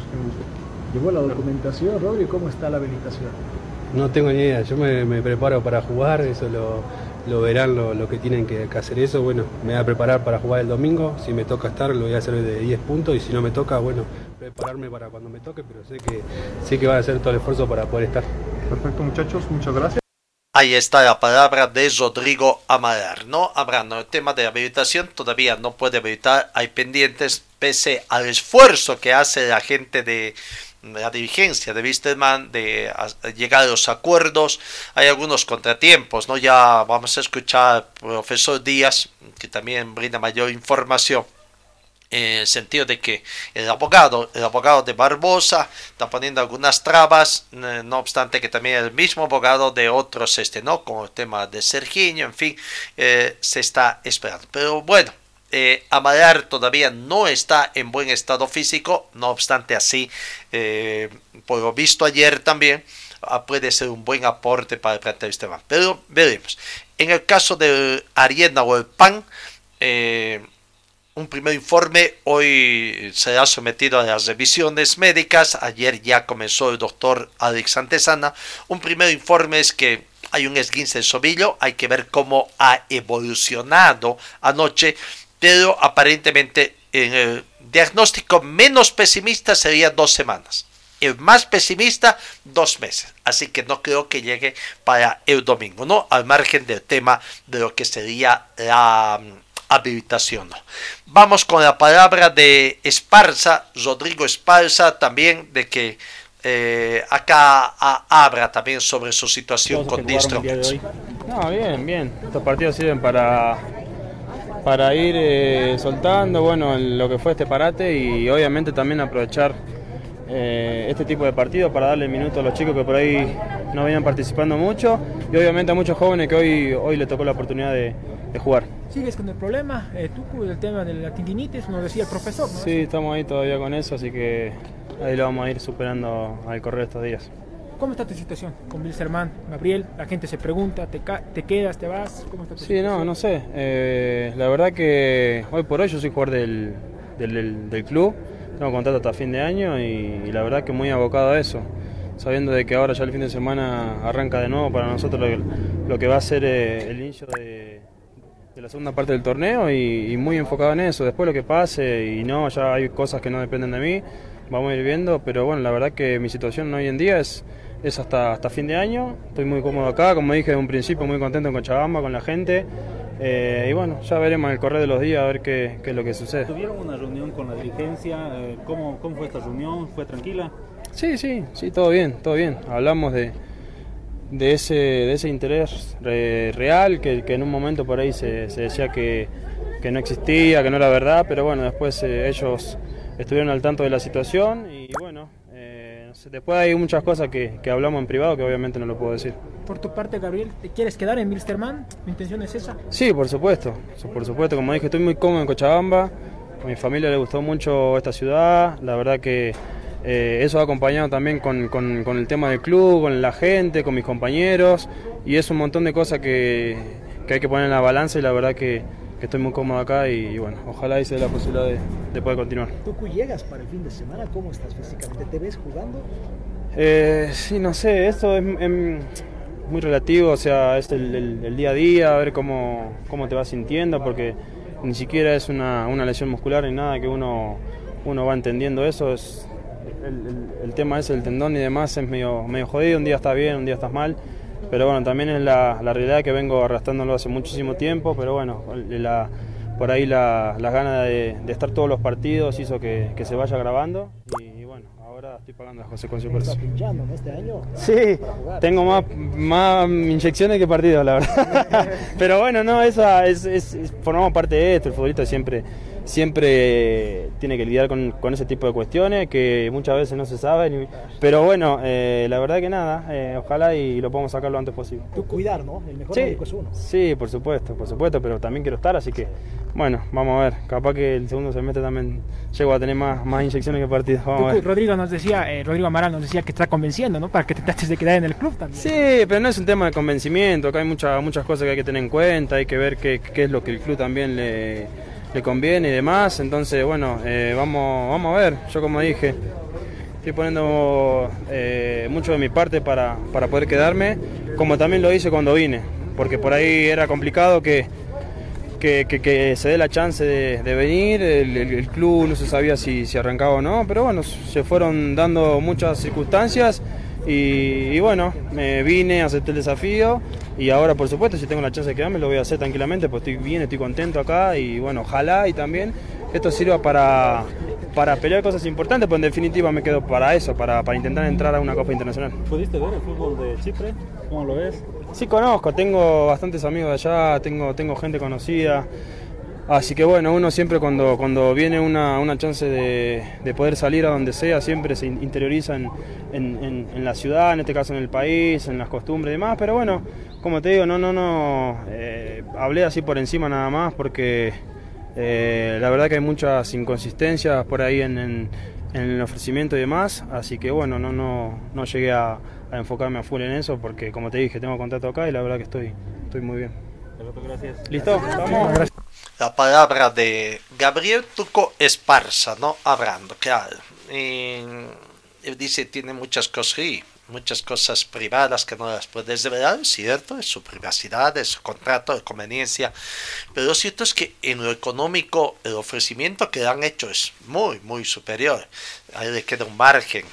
[SPEAKER 3] Llegó la documentación, Rodri, ¿cómo está la habilitación?
[SPEAKER 5] No tengo ni idea, yo me, me preparo para jugar, eso lo, lo verán lo, lo que tienen que, que hacer eso. Bueno, me voy a preparar para jugar el domingo, si me toca estar lo voy a hacer de 10 puntos y si no me toca, bueno, prepararme para cuando me toque, pero sé que, sé que van a hacer todo el esfuerzo para poder estar.
[SPEAKER 8] Perfecto, muchachos, muchas gracias.
[SPEAKER 1] Ahí está la palabra de Rodrigo Amaral, ¿no? Hablando el tema de habilitación, todavía no puede habilitar, hay pendientes, pese al esfuerzo que hace la gente de la dirigencia de Wisterman de llegar a los acuerdos. Hay algunos contratiempos, ¿no? Ya vamos a escuchar al profesor Díaz, que también brinda mayor información en el sentido de que el abogado, el abogado de Barbosa está poniendo algunas trabas, no obstante que también el mismo abogado de otros, este, ¿no? Como el tema de Serginho, en fin, eh, se está esperando. Pero bueno, eh, todavía no está en buen estado físico, no obstante así, eh, por lo visto ayer también, ah, puede ser un buen aporte para el plantel sistema. Pero veremos. En el caso de Arienda o el PAN, eh, un primer informe hoy será sometido a las revisiones médicas. Ayer ya comenzó el doctor Alex Santesana. Un primer informe es que hay un esguince de sobillo. Hay que ver cómo ha evolucionado anoche. Pero aparentemente en el diagnóstico menos pesimista sería dos semanas. El más pesimista, dos meses. Así que no creo que llegue para el domingo, ¿no? Al margen del tema de lo que sería la habilitación. Vamos con la palabra de Esparza, Rodrigo Esparza, también de que eh, acá habla también sobre su situación con Distro.
[SPEAKER 9] No, bien, bien. Estos partidos sirven para, para ir eh, soltando bueno, lo que fue este parate y obviamente también aprovechar eh, este tipo de partidos para darle minutos a los chicos que por ahí no venían participando mucho y obviamente a muchos jóvenes que hoy, hoy le tocó la oportunidad de, de jugar.
[SPEAKER 3] ¿Sigues con el problema? Eh, tú, el tema de la tendinitis, nos decía el profesor, ¿no?
[SPEAKER 9] Sí, estamos ahí todavía con eso, así que ahí lo vamos a ir superando al correr estos días.
[SPEAKER 3] ¿Cómo está tu situación con Bilzerman, Gabriel? La gente se pregunta, ¿te, te quedas, te vas? ¿Cómo está tu
[SPEAKER 9] sí, no, no sé. Eh, la verdad que hoy por hoy yo soy jugador del, del, del club, tengo contrato hasta fin de año y, la verdad que muy abocado a eso sabiendo de que ahora ya el fin de semana arranca de nuevo para nosotros lo, lo que va a ser eh, el inicio de, de la segunda parte del torneo y, muy enfocado en eso. Después lo que pase y no, ya hay cosas que no dependen de mí, vamos a ir viendo, pero bueno, la verdad que mi situación hoy en día es, es hasta, hasta fin de año. Estoy muy cómodo acá, como dije en un principio, muy contento en Cochabamba, con la gente. Eh, y bueno, ya veremos en el correr de los días a ver qué, qué, es lo que sucede.
[SPEAKER 4] ¿Tuvieron una reunión con la dirigencia? Eh, ¿Cómo, ¿Cómo fue esta reunión? ¿Fue tranquila?
[SPEAKER 9] Sí, sí, sí, todo bien, todo bien. Hablamos de, de ese, de ese interés real que, que, en un momento por ahí se, se decía que, que, no existía, que no era verdad, pero bueno, después eh, ellos estuvieron al tanto de la situación y bueno, eh, después hay muchas cosas que, que, hablamos en privado que obviamente no lo puedo decir.
[SPEAKER 3] Por tu parte, Gabriel, ¿te quieres quedar en Milsterman? ¿Mi intención es esa?
[SPEAKER 9] Sí, por supuesto, por supuesto, como dije, estoy muy cómodo en Cochabamba, a mi familia le gustó mucho esta ciudad, la verdad que eh, eso ha acompañado también con, con, con, el tema del club, con la gente, con mis compañeros y es un montón de cosas que, que hay que poner en la balanza y la verdad que, que estoy muy cómodo acá y, y bueno, ojalá hice la posibilidad de, de, poder continuar.
[SPEAKER 3] ¿Tú llegas para el fin de semana? ¿Cómo estás físicamente? ¿Te ves jugando?
[SPEAKER 9] Eh, sí, no sé, esto es, es, muy relativo, o sea, es el, el, el, día a día, a ver cómo, cómo te vas sintiendo, porque ni siquiera es una, una lesión muscular ni nada que uno, uno va entendiendo eso, es el, el, el, tema ese del tendón y demás es medio, medio jodido, un día está bien, un día estás mal, pero bueno, también es la, la realidad que vengo arrastrándolo hace muchísimo tiempo, pero bueno, la, por ahí la, las ganas de, de, estar todos los partidos hizo que, que se vaya grabando y, y, bueno, ahora estoy pagando las consecuencias por
[SPEAKER 3] eso. pinchando en este año?
[SPEAKER 9] Sí, tengo más, más inyecciones que partidos, la verdad. pero bueno, no, esa es, es, es, formamos parte de esto, el futbolista siempre siempre tiene que lidiar con, con, ese tipo de cuestiones que muchas veces no se saben. Pero bueno, eh, la verdad que nada, eh, ojalá y lo podamos sacar lo antes posible.
[SPEAKER 3] Tú cuidar, ¿no? El mejor
[SPEAKER 9] sí,
[SPEAKER 3] médico es uno.
[SPEAKER 9] Sí, por supuesto, por supuesto, pero también quiero estar, así que bueno, vamos a ver. Capaz que el segundo semestre también llego a tener más, más inyecciones que partidos. Vamos
[SPEAKER 3] Tú,
[SPEAKER 9] a ver.
[SPEAKER 3] Rodrigo nos decía, eh, Rodrigo Amaral nos decía que está convenciendo, ¿no? Para que te trates de quedar en el club también.
[SPEAKER 9] Sí, pero no es un tema de convencimiento, acá hay muchas muchas cosas que hay que tener en cuenta, hay que ver qué, qué es lo que el club también le le conviene y demás. Entonces, bueno, eh, vamos, vamos a ver. Yo como dije, estoy poniendo eh, mucho de mi parte para, para, poder quedarme, como también lo hice cuando vine, porque por ahí era complicado que, que, que, que se dé la chance de, de venir, el, el, el, club no se sabía si, si arrancaba o no, pero bueno, se fueron dando muchas circunstancias Y, y bueno, me vine, acepté el desafío y ahora por supuesto si tengo la chance de quedarme lo voy a hacer tranquilamente, pues estoy bien, estoy contento acá y bueno, ojalá y también esto sirva para, para pelear cosas importantes, pues en definitiva me quedo para eso, para, para intentar entrar a una Copa Internacional.
[SPEAKER 4] ¿Pudiste ver el fútbol de Chipre? ¿Cómo lo ves?
[SPEAKER 9] Sí conozco, tengo bastantes amigos de allá, tengo, tengo gente conocida. Así que bueno, uno siempre cuando, cuando viene una, una chance de, de poder salir a donde sea, siempre se in- interioriza en, en- en- en la ciudad, en este caso en el país, en las costumbres y demás. Pero bueno, como te digo, no, no, no, eh, hablé así por encima nada más porque eh, la verdad que hay muchas inconsistencias por ahí en, en- en el ofrecimiento y demás. Así que bueno, no, no, no llegué a, a enfocarme a full en eso porque como te dije, tengo contacto acá y la verdad que estoy, estoy muy bien.
[SPEAKER 4] Gracias.
[SPEAKER 9] ¿Listo? Vamos.
[SPEAKER 1] La palabra de Gabriel Tuco Esparza, ¿no? Hablando, claro. Y, él dice, tiene muchas cosas, sí, muchas cosas privadas que no las puedes revelar, cierto, es su privacidad, es su contrato de conveniencia. Pero lo cierto es que en lo económico, el ofrecimiento que le han hecho es muy, muy superior. Ahí le queda un margen,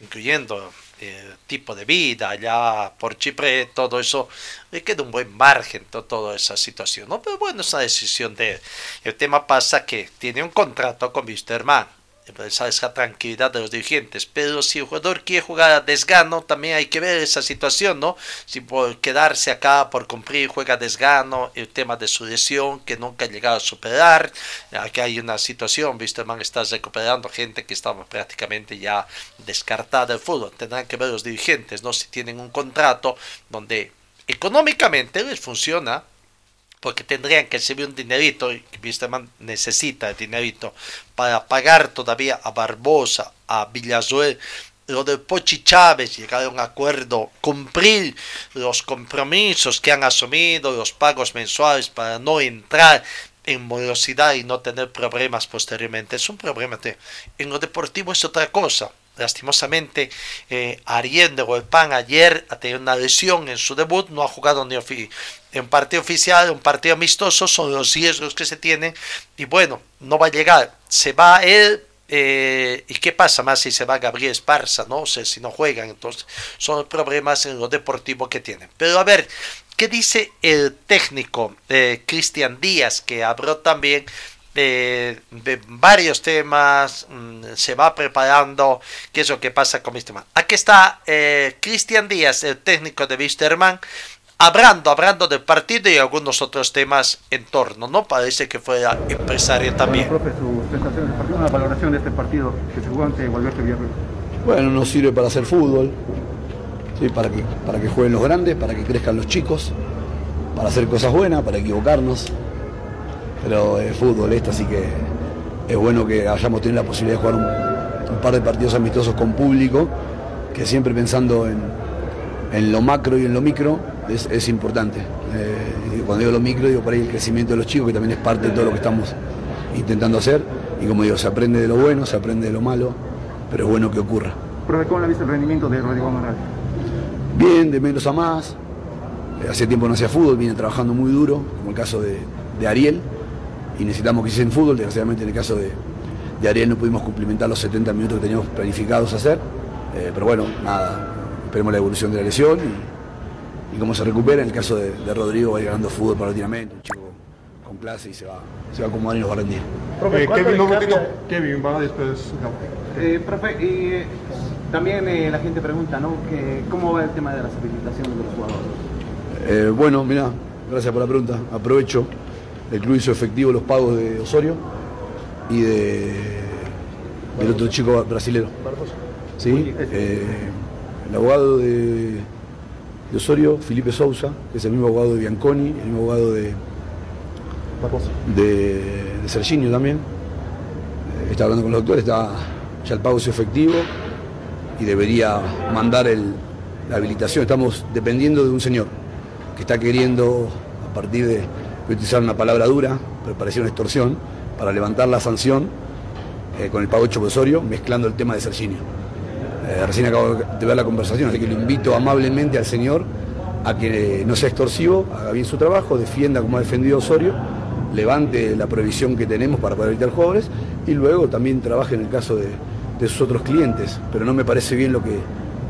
[SPEAKER 1] incluyendo el tipo de vida allá por Chipre, todo eso, le queda un buen margen to- toda esa situación, ¿no? Pero bueno, es una decisión de él. El tema pasa que tiene un contrato con Wisterman, esa tranquilidad de los dirigentes, pero si el jugador quiere jugar a desgano, también hay que ver esa situación, ¿no? Si por quedarse acá, por cumplir, juega a desgano, el tema de su lesión, que nunca ha llegado a superar, aquí hay una situación, Wisterman está recuperando gente que estaba prácticamente ya descartada del fútbol, tendrán que ver los dirigentes, ¿no? Si tienen un contrato donde económicamente les funciona, porque tendrían que recibir un dinerito, y Wisterman necesita el dinerito para pagar todavía a Barbosa, a Villazuel, lo de Pochi Chávez, llegar a un acuerdo, cumplir los compromisos que han asumido, los pagos mensuales para no entrar en morosidad y no tener problemas posteriormente. Es un problema. de- En lo deportivo es otra cosa. Lastimosamente, eh, Ariel de Golpán ayer ha tenido una lesión en su debut, no ha jugado ni en partido oficial, un partido amistoso, son los riesgos que se tienen. Y bueno, no va a llegar. Se va él, eh, ¿y qué pasa más si se va Gabriel Esparza? No sé si no juegan, entonces son problemas en lo deportivo que tienen. Pero a ver, ¿qué dice el técnico eh, Cristian Díaz, que habló también de, de varios temas, mm, se va preparando qué es lo que pasa con Wisterman. Aquí está eh, Cristian Díaz, el técnico de Wisterman, hablando, hablando del partido y algunos otros temas en torno, ¿no? Parece que fuera empresario también.
[SPEAKER 6] Bueno, profe, su sensación del partido, una valoración de este partido que se jugó ante Gualberto Villarreal.
[SPEAKER 10] Bueno, nos sirve para hacer fútbol, ¿sí? para, que, para que jueguen los grandes, para que crezcan los chicos, para hacer cosas buenas, para equivocarnos. Pero es fútbol esto, así que es bueno que hayamos tenido la posibilidad de jugar un, un par de partidos amistosos con público, que siempre pensando en, en lo macro y en lo micro es, es importante. Eh, cuando digo lo micro, digo por ahí el crecimiento de los chicos, que también es parte de todo lo que estamos intentando hacer. Y como digo, se aprende de lo bueno, se aprende de lo malo, pero es bueno que ocurra.
[SPEAKER 6] Profe, ¿cómo le ha visto el rendimiento de Rodrigo Amaral?
[SPEAKER 10] Bien, de menos a más. Eh, Hace tiempo no hacía fútbol, viene trabajando muy duro, como el caso de, de Ariel, y necesitamos que hiciesen fútbol. Desgraciadamente, en el caso de, de Ariel, no pudimos cumplimentar los 70 minutos que teníamos planificados hacer. Eh, pero bueno, nada, esperemos la evolución de la lesión y, y cómo se recupera. En el caso de, de Rodrigo, va a ir ganando fútbol paulatinamente, un chico con clase y se va, se va a acomodar y nos va a rendir.
[SPEAKER 8] Eh, Kevin, no, Kevin va después.
[SPEAKER 11] Eh, profe, y eh, también eh, la gente pregunta, ¿no? Que, ¿Cómo va el tema de las habilitaciones de los jugadores?
[SPEAKER 10] Eh, bueno, mira, gracias por la pregunta. Aprovecho. El club hizo efectivo los pagos de Osorio y de del otro chico brasilero. Sí, eh, el abogado de, de Osorio, Felipe Sousa, que es el mismo abogado de Bianconi, el mismo abogado de, de, Serginio también. Eh, está hablando con los doctores, ya el pago es efectivo y debería mandar la habilitación. Estamos dependiendo de un señor que está queriendo, a partir de, utilizar una palabra dura, pero parecía una extorsión, para levantar la sanción eh, con el pago hecho por Osorio, mezclando el tema de Serginio. Eh, recién acabo de ver la conversación, así que lo invito amablemente al señor a que no sea extorsivo, haga bien su trabajo, defienda como ha defendido Osorio, levante la prohibición que tenemos para poder evitar jugadores y luego también trabaje en el caso de, de sus otros clientes. Pero no me parece bien lo que,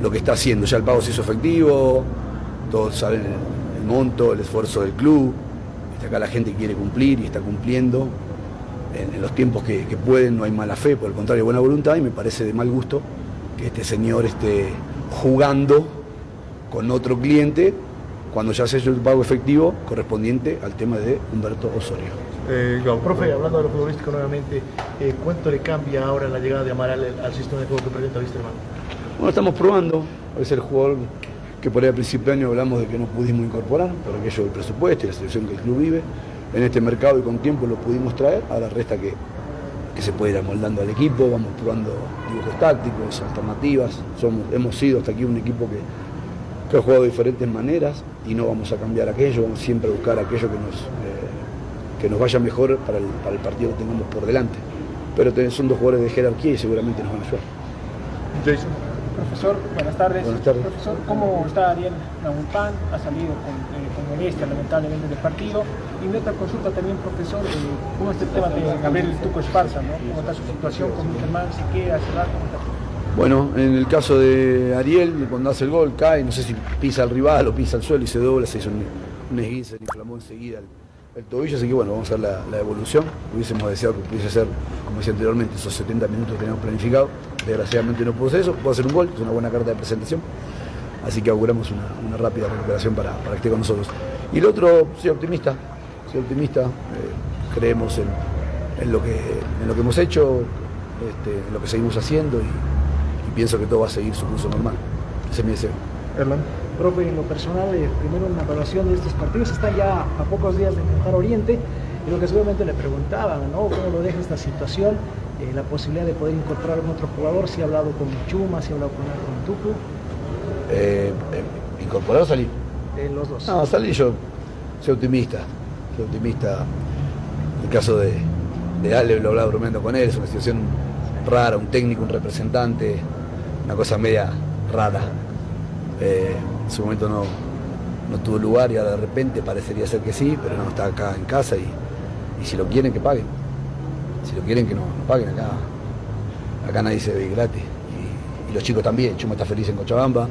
[SPEAKER 10] lo que está haciendo. Ya el pago se hizo efectivo, todos saben el, monto, el esfuerzo del club. Este, acá la gente quiere cumplir y está cumpliendo en, en los tiempos que, que pueden, no hay mala fe, por el contrario, buena voluntad y me parece de mal gusto que este señor esté jugando con otro cliente cuando ya se ha hecho el pago efectivo correspondiente al tema de Humberto Osorio.
[SPEAKER 12] Eh, Profe, hablando de lo futbolístico nuevamente, eh, ¿cuánto le cambia ahora la llegada de Amaral al, al sistema de juego que presenta Wisterman?
[SPEAKER 10] Bueno, estamos probando, es el jugador que por ahí al principio de año hablamos de que no pudimos incorporar por aquello del presupuesto y la situación que el club vive. En este mercado y con tiempo lo pudimos traer, ahora resta que, que se puede ir amoldando al equipo, vamos probando dibujos tácticos, alternativas, somos, hemos sido hasta aquí un equipo que, que ha jugado de diferentes maneras y no vamos a cambiar aquello, vamos siempre a buscar aquello que nos, eh, que nos vaya mejor para el, para el partido que tengamos por delante. Pero ten- son dos jugadores de jerarquía y seguramente nos van a ayudar.
[SPEAKER 12] Jason.
[SPEAKER 13] Profesor, buenas tardes.
[SPEAKER 10] Buenas tardes.
[SPEAKER 13] Profesor, ¿cómo está Ariel? Ha salido con, eh, con molestia lamentablemente del partido. Y mi otra consulta también, profesor, eh, ¿cómo está el tema de Gabriel Tuco Esparza? ¿no? ¿Cómo está su situación con Wilterman? ¿Se queda? ¿Se va? ¿Cómo está?
[SPEAKER 10] Bueno, en el caso de Ariel, cuando hace el gol, cae, no sé si pisa al rival o pisa al suelo y se dobla, se hizo un, un esguince, le inflamó enseguida el, tobillo, así que bueno, vamos a ver la, evolución. Hubiésemos deseado que pudiese ser, como decía anteriormente, esos 70 minutos que teníamos planificado. Desgraciadamente no pudo ser eso, pudo hacer un gol, es una buena carta de presentación. Así que auguramos una, una rápida recuperación para, para que esté con nosotros. Y el otro, soy optimista, soy optimista, eh, creemos en, en lo que, en lo que hemos hecho, este, en lo que seguimos haciendo y, y pienso que todo va a seguir su curso normal. Ese es mi deseo.
[SPEAKER 12] Erlan.
[SPEAKER 3] Profe, en lo personal, eh, primero una evaluación de estos partidos. Están ya a pocos días de enfrentar Oriente. Y lo que seguramente le preguntaban, ¿no? ¿Cómo lo deja esta situación? Eh, la posibilidad de poder incorporar a algún otro jugador. Si ha hablado con Chuma, si ha hablado con, con Tucu.
[SPEAKER 10] Eh, eh, ¿Incorporar o salir?
[SPEAKER 3] Los dos.
[SPEAKER 10] No, salir yo soy optimista, soy optimista. El caso de, de Ale, lo hablaba bromeando con él, es una situación rara, un técnico, un representante, una cosa media rara. Eh, en su momento no, no tuvo lugar y ahora de repente parecería ser que sí, pero no, está acá en casa y, si lo quieren que paguen. Si lo quieren que no, paguen acá. Acá nadie se ve gratis. Y, y los chicos también, Chuma está feliz en Cochabamba,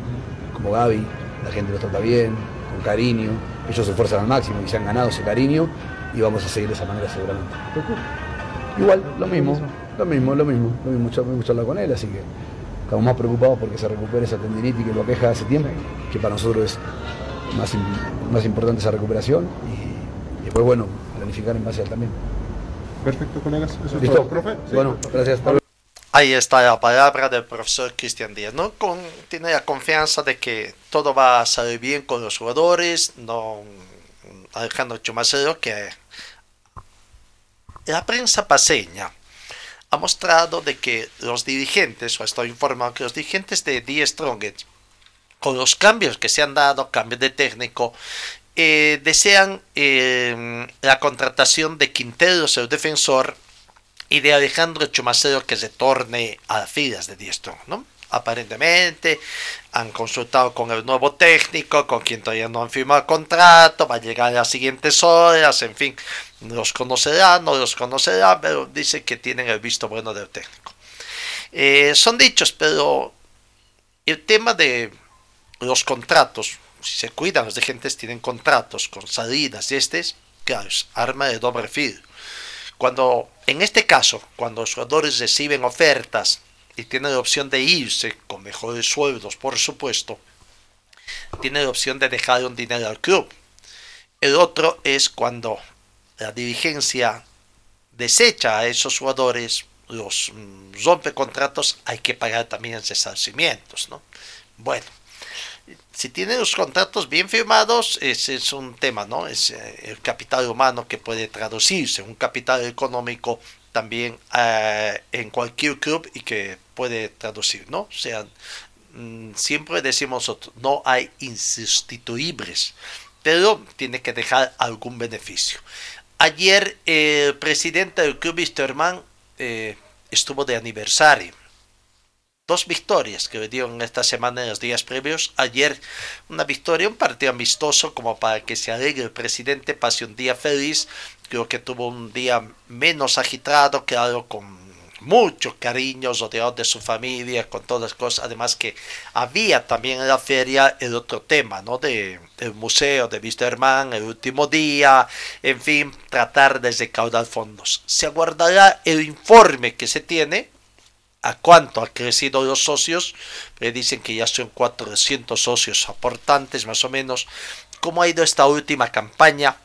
[SPEAKER 10] como Gaby, la gente los trata bien, con cariño, ellos se esfuerzan al máximo y se han ganado ese cariño y vamos a seguir de esa manera seguramente. Igual, lo mismo, lo mismo, lo mismo, lo mismo, gusta hablar con él, así que estamos más preocupados porque se recupere esa tendinitis que lo aqueja hace tiempo, que para nosotros es más, más importante esa recuperación y, y después, bueno, planificar en base a él también.
[SPEAKER 8] Perfecto, colegas. Eso es
[SPEAKER 10] ¿Listo?
[SPEAKER 8] todo, profe. Sí.
[SPEAKER 10] Bueno, gracias. luego.
[SPEAKER 1] Ahí está la palabra del profesor Cristian Díaz, ¿no? Tiene la confianza de que todo va a salir bien con los jugadores, no Alejandro Chumacero, que la prensa paseña ha mostrado de que los dirigentes, o estoy informado que los dirigentes de Die Strongest, con los cambios que se han dado, cambios de técnico, eh, desean eh, la contratación de Quinteros, el defensor, y de Alejandro Chumacero que se torne a las filas de Diestro, ¿no? Aparentemente han consultado con el nuevo técnico, con quien todavía no han firmado contrato, va a llegar en las siguientes horas, en fin, los conocerá, no los conocerá, pero dice que tienen el visto bueno del técnico. Eh, son dichos, pero el tema de los contratos, si se cuidan los dirigentes, tienen contratos con salidas y este es, claro, es arma de doble filo. Cuando, en este caso, cuando los jugadores reciben ofertas y tienen la opción de irse con mejores sueldos, por supuesto, tienen la opción de dejar un dinero al club. El otro es cuando la dirigencia desecha a esos jugadores, los mm, rompe contratos, hay que pagar también resarcimientos, ¿no? Bueno, si tienen los contratos bien firmados, ese es un tema, ¿no? Es eh, el capital humano que puede traducirse, un capital económico también eh, en cualquier club y que puede traducir, ¿no? O sea, mm, siempre decimos nosotros, no hay insustituibles, pero tiene que dejar algún beneficio. Ayer el presidente del club Wisterman eh, estuvo de aniversario dos victorias que dieron esta semana en los días previos. Ayer una victoria, un partido amistoso como para que se alegre el presidente, pase un día feliz. Creo que tuvo un día menos agitado, claro, con mucho cariño, rodeado de su familia, con todas las cosas. Además que había también en la feria el otro tema, ¿no? De, del museo de Wisterman, el último día, en fin, tratar de recaudar fondos. Se aguardará el informe que se tiene, a cuánto ha crecido los socios, le dicen que ya son 400 socios aportantes más o menos, cómo ha ido esta última campaña,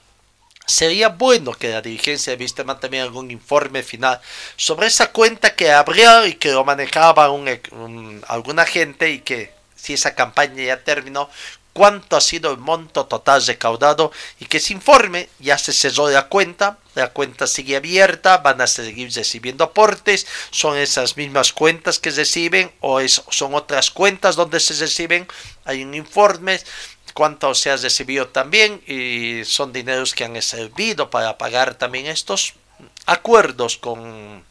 [SPEAKER 1] Sería bueno que la dirigencia de Wisterman también algún informe final sobre esa cuenta que abrió y que lo manejaba un, alguna gente y que si esa campaña ya terminó, cuánto ha sido el monto total recaudado y que ese informe ya se cerró la cuenta, la cuenta sigue abierta, van a seguir recibiendo aportes, son esas mismas cuentas que reciben o son otras cuentas donde se reciben, hay un informe cuánto se ha recibido también y son dineros que han servido para pagar también estos acuerdos con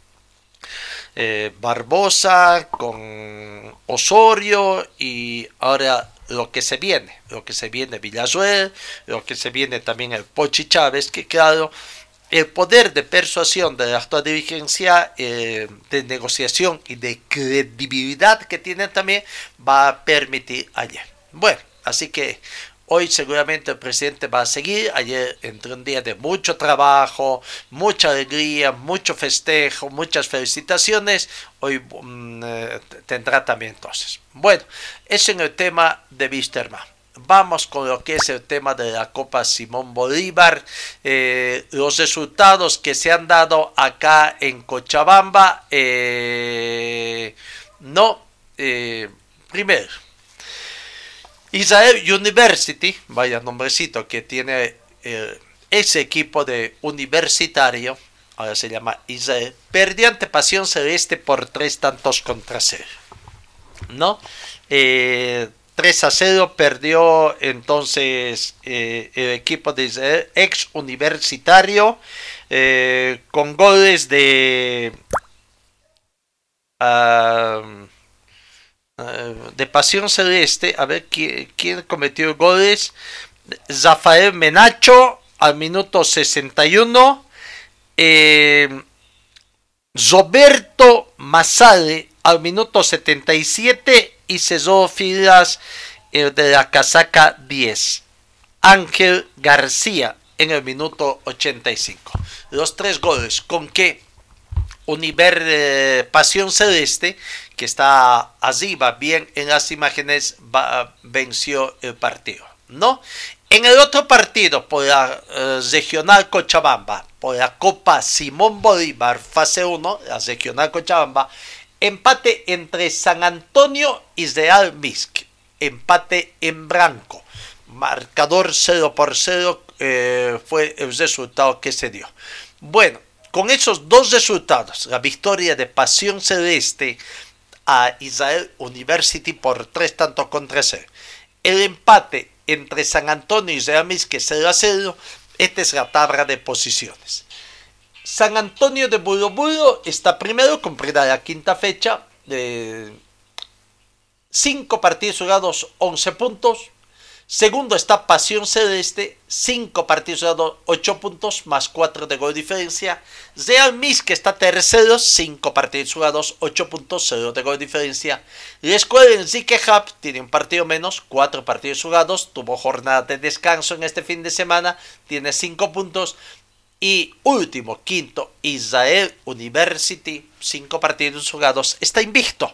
[SPEAKER 1] eh, Barbosa, con Osorio y ahora lo que se viene, lo que se viene Villazuel, lo que se viene también el Pochi Chávez, que claro, el poder de persuasión de la actual dirigencia, eh, de negociación y de credibilidad que tiene también va a permitir ayer. Bueno, Así que hoy seguramente el presidente va a seguir. Ayer entró un día de mucho trabajo, mucha alegría, mucho festejo, muchas felicitaciones. Hoy mm, eh, tendrá también entonces. Bueno, eso en el tema de Wisterman. Vamos con lo que es el tema de la Copa Simón Bolívar. Eh, los resultados que se han dado acá en Cochabamba. Eh, no, primero, Israel University, vaya nombrecito que tiene eh, ese equipo de universitario, ahora se llama Israel, perdió ante Pasión Celeste por tres tantos contra cero. ¿No? 3 eh, a 0 perdió entonces eh, el equipo de Israel, ex universitario, con goles de. Ah, eh, de Pasión Celeste, a ver quién, cometió goles. Rafael Menacho al minuto 61. Eh, Roberto Masale al minuto 77 y cesó filas eh, de la casaca 10. Ángel García en el minuto 85. Los tres goles con que Univer Pasión Celeste que está arriba, bien en las imágenes, venció el partido. ¿no? En el otro partido, por la eh, regional Cochabamba, por la Copa Simón Bolívar, fase 1, la regional Cochabamba, empate entre San Antonio y Real Misk. Empate en blanco. Marcador 0 por 0 eh, fue el resultado que se dio. Bueno, con esos dos resultados, la victoria de Pasión Celeste a Israel University por tres tantos contra cero. El empate entre San Antonio y Israel que se a cero. Esta es la tabla de posiciones. San Antonio de Bulo está primero, cumplirá la quinta fecha. de 5 partidos jugados, 11 puntos. Segundo está Pasión Celeste, 5 partidos jugados, 8 puntos, más 4 de gol diferencia. Real Mis, que está tercero, 5 partidos jugados, 8 puntos, 0 de gol diferencia. La escuela Enrique Hub tiene un partido menos, 4 partidos jugados, tuvo jornada de descanso en este fin de semana, tiene 5 puntos. Y último, quinto, Israel University, 5 partidos jugados, está invicto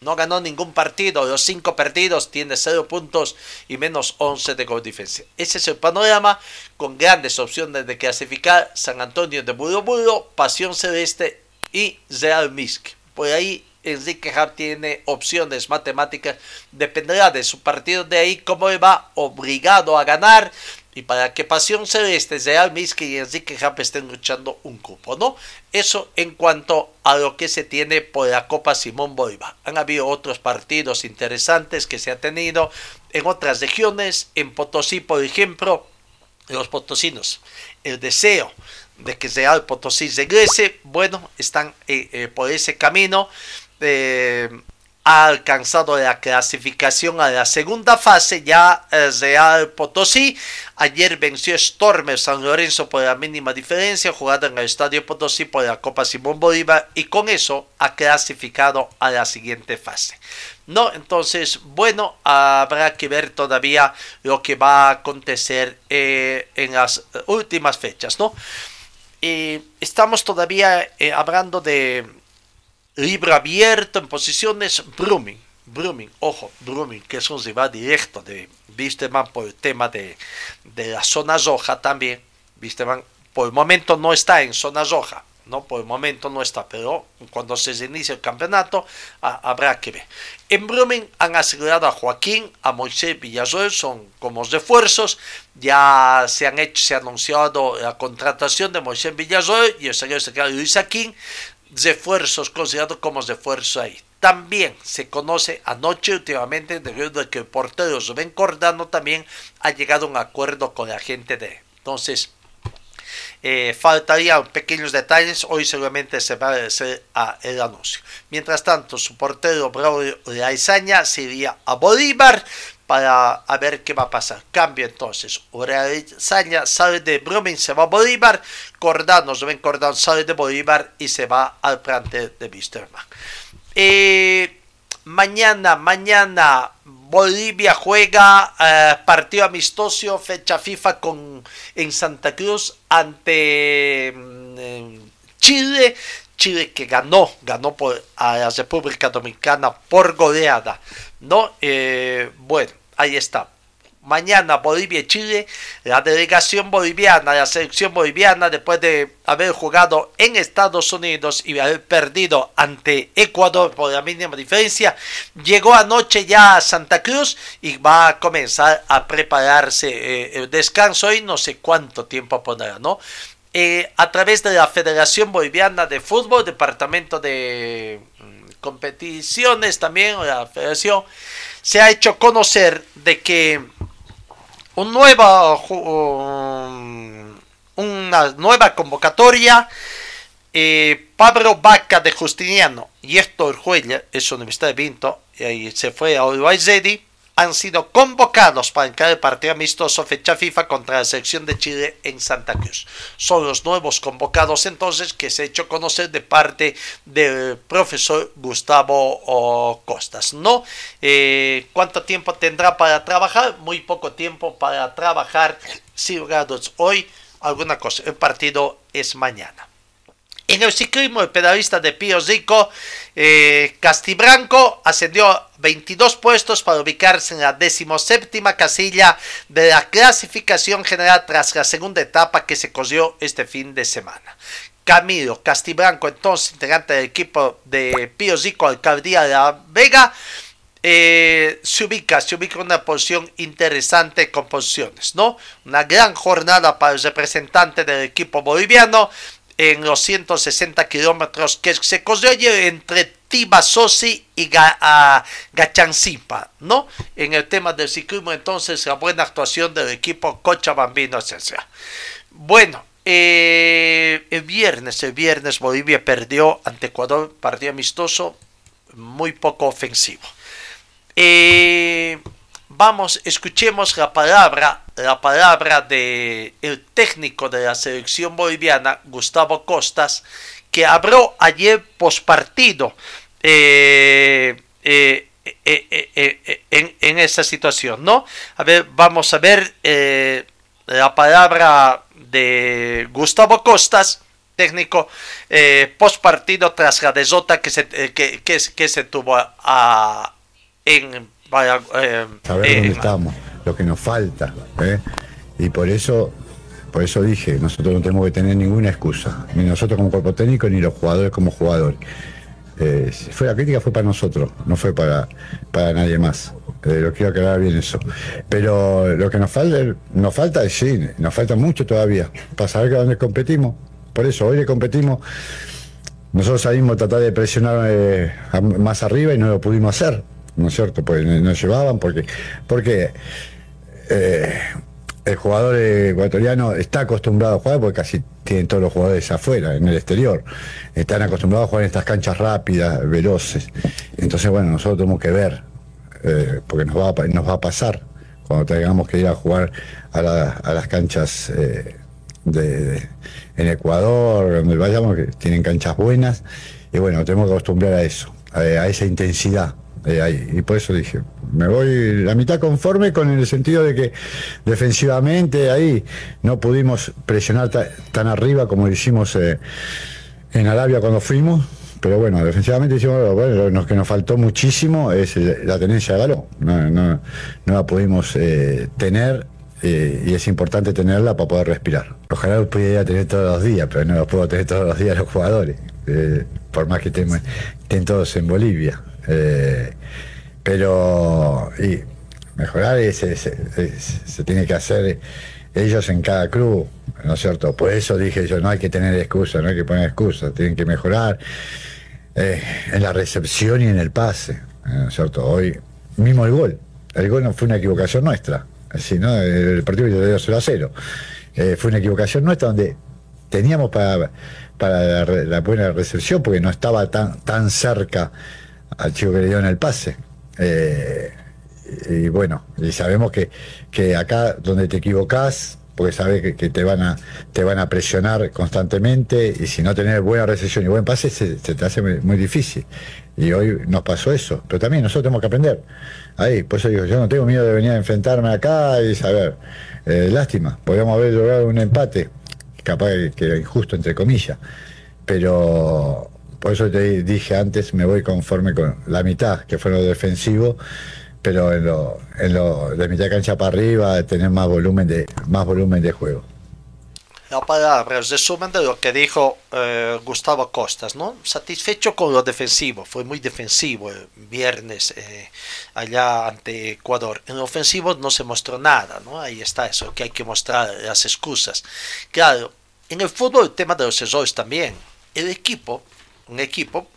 [SPEAKER 1] no ganó ningún partido, los cinco perdidos tiene 0 puntos y menos 11 de gol diferencia. Ese es el panorama con grandes opciones de clasificar San Antonio de Budo Pasión Celeste y Real Misk. Por ahí Enrique Hart tiene opciones matemáticas, dependerá de su partido de ahí cómo va obligado a ganar y para que Pasión Celeste, Real Miski y Enrique Jap estén luchando un cupo, ¿no? Eso en cuanto a lo que se tiene por la Copa Simón Bolívar. Han habido otros partidos interesantes que se ha tenido en otras regiones, en Potosí, por ejemplo, los potosinos, el deseo de que Real Potosí regrese, bueno, están eh, eh, por ese camino. Eh, ha alcanzado la clasificación a la segunda fase ya eh, Real Potosí. Ayer venció Stormer San Lorenzo por la mínima diferencia, jugada en el Estadio Potosí por la Copa Simón Bolívar y con eso ha clasificado a la siguiente fase. No, entonces, bueno, habrá que ver todavía lo que va a acontecer eh, en las últimas fechas, ¿no? Eh, estamos todavía eh, hablando de libro abierto en posiciones Brumming. Brumming, ojo, Brumming, que es un rival directo de Wisterman por el tema de, de la zona roja también. Wisterman por el momento no está en zona roja, no por el momento no está, pero cuando se inicie el campeonato habrá que ver. En Brumming han asegurado a Joaquín, a Moisés Villarroel, son como refuerzos. Ya se han hecho, se ha anunciado la contratación de Moisés Villarroel y el señor secretario Luis Aquín, refuerzos considerados como refuerzo ahí. También se conoce anoche últimamente debido a que el portero Rubén Cordano también ha llegado a un acuerdo con la gente de entonces eh, faltarían pequeños detalles, hoy seguramente se va a hacer a el anuncio. Mientras tanto, su portero Braulio Uraizaña se iría a Bolívar para a ver qué va a pasar. Cambio entonces, Uraizaña sale de Brumming, se va a Bolívar, Cordano, Rubén Cordano sale de Bolívar y se va al plantel de Wisterman. Eh, mañana, mañana Bolivia juega eh, partido amistoso, fecha FIFA con, en Santa Cruz ante mm, Chile. Chile que ganó, ganó por, a la República Dominicana por goleada. ¿No? Eh, bueno, ahí está mañana Bolivia y Chile, la delegación boliviana, la selección boliviana, después de haber jugado en Estados Unidos y haber perdido ante Ecuador por la mínima diferencia, llegó anoche ya a Santa Cruz y va a comenzar a prepararse eh, el descanso y no sé cuánto tiempo pondrá, ¿no? Eh, a través de la Federación Boliviana de Fútbol, Departamento de mm, Competiciones también, la Federación, se ha hecho conocer de que un nueva, una nueva convocatoria. Eh, Pablo Vaca de Justiniano y Héctor Juella, es Universidad de Vinto, y se fue a Uruguay han sido convocados para entrar el partido amistoso fecha FIFA contra la selección de Chile en Santa Cruz. Son los nuevos convocados entonces que se ha hecho conocer de parte del profesor Gustavo Costas. ¿No? Eh, ¿Cuánto tiempo tendrá para trabajar? Muy poco tiempo para trabajar. Si hoy, alguna cosa. El partido es mañana. En el ciclismo, el pedalista de Pío Rico, eh, Castibranco, ascendió 22 puestos para ubicarse en la decimoséptima casilla de la clasificación general tras la segunda etapa que se cogió este fin de semana. Camilo Castibranco, entonces integrante del equipo de Pío Rico, Alcaldía de La Vega, eh, se ubica, se ubica una posición interesante con posiciones, ¿no? Una gran jornada para el representante del equipo boliviano, en los 160 kilómetros que se construye entre Tibasosi y Gachanzipa, ¿no? En el tema del ciclismo, entonces, la buena actuación del equipo Cochabambino esencial. Bueno, eh, el viernes, el viernes Bolivia perdió ante Ecuador, partido amistoso, muy poco ofensivo. Eh, vamos, escuchemos la palabra, la palabra de el técnico de la selección boliviana, Gustavo Costas, que habló ayer pospartido eh, eh, eh, en, en, esa situación, ¿no? A ver, vamos a ver la palabra de Gustavo Costas técnico eh, post partido tras la desota que se, que, se tuvo a, en Vaya,
[SPEAKER 14] eh, saber dónde estamos, lo que nos falta. ¿eh? Y por eso, por eso dije, nosotros no tenemos que tener ninguna excusa, ni nosotros como cuerpo técnico, ni los jugadores como jugadores. Eh, fue la crítica fue para nosotros, no fue para, para nadie más. lo quiero aclarar bien eso. Pero lo que nos falta, nos falta es sí, nos falta mucho todavía para saber que dónde competimos. Por eso hoy le competimos. Nosotros salimos a tratar de presionar más arriba y no lo pudimos hacer. ¿No es cierto? Pues nos llevaban porque, porque eh, el jugador ecuatoriano está acostumbrado a jugar porque casi tienen todos los jugadores afuera, en el exterior. Están acostumbrados a jugar en estas canchas rápidas, veloces. Entonces, bueno, nosotros tenemos que ver, eh, porque nos va, a, nos va a pasar cuando tengamos que ir a jugar a, la- a las canchas eh, de, en Ecuador, donde vayamos, que tienen canchas buenas. Y bueno, tenemos que acostumbrar a eso, a esa intensidad. Y por eso dije, me voy la mitad conforme con el sentido de que defensivamente ahí no pudimos presionar ta- tan arriba como hicimos eh, en Arabia cuando fuimos. Pero bueno, defensivamente hicimos, bueno, lo que nos faltó muchísimo es la tenencia de balón. No, no, no la pudimos eh, tener eh, y es importante tenerla para poder respirar. Ojalá lo pudiera tener todos los días, pero no lo puedo tener todos los días los jugadores, eh, por más que estén, estén todos en Bolivia. Eh, pero y mejorar es- se tiene que hacer ellos en cada club, ¿no es cierto? Por eso dije yo, no hay que tener excusas, no hay que poner excusas, tienen que mejorar eh, en la recepción y en el pase, ¿no es cierto? Hoy, mismo el gol, el gol no fue una equivocación nuestra, así, ¿no? El partido dio 0 a 0. Eh, fue una equivocación nuestra donde teníamos para, para la, la buena recepción porque no estaba tan, tan cerca al chico que le dio en el pase. Eh, y bueno, y sabemos que, que acá donde te equivocás, porque sabes que, te van a te van a presionar constantemente y si no tenés buena recepción y buen pase se, te hace muy, difícil. Y hoy nos pasó eso, pero también nosotros tenemos que aprender. Ahí, por eso digo, yo no tengo miedo de venir a enfrentarme acá y saber. Eh, lástima, podríamos haber logrado un empate, capaz que era injusto entre comillas, pero por eso te dije antes, me voy conforme con la mitad, que fue lo defensivo, pero en lo, en lo de mitad cancha para arriba tener más volumen de más volumen de juego.
[SPEAKER 1] La palabra, resumen de lo que dijo eh, Gustavo Costas, ¿no? Satisfecho con lo defensivo, fue muy defensivo el viernes eh, allá ante Ecuador. En lo ofensivo no se mostró nada, ¿no? Ahí está eso, que hay que mostrar las excusas. Claro, en el fútbol el tema de los errores también. El equipo, un equipo,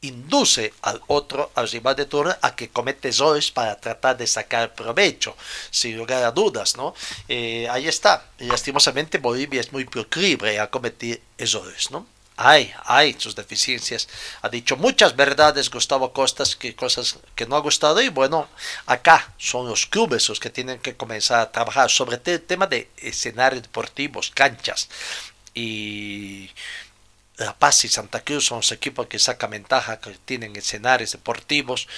[SPEAKER 1] induce al otro, al rival de turno, a que comete errores para tratar de sacar provecho, sin lugar a dudas, ¿no? Eh, ahí está. Lastimosamente Bolivia es muy proclive a cometer errores, ¿no? Hay, hay sus deficiencias. Ha dicho muchas verdades Gustavo Costas, que cosas que no ha gustado. Y bueno, acá son los clubes los que tienen que comenzar a trabajar sobre el tema de escenarios deportivos, canchas. Y la Paz y Santa Cruz son los equipos que sacan ventaja, que tienen escenarios deportivos.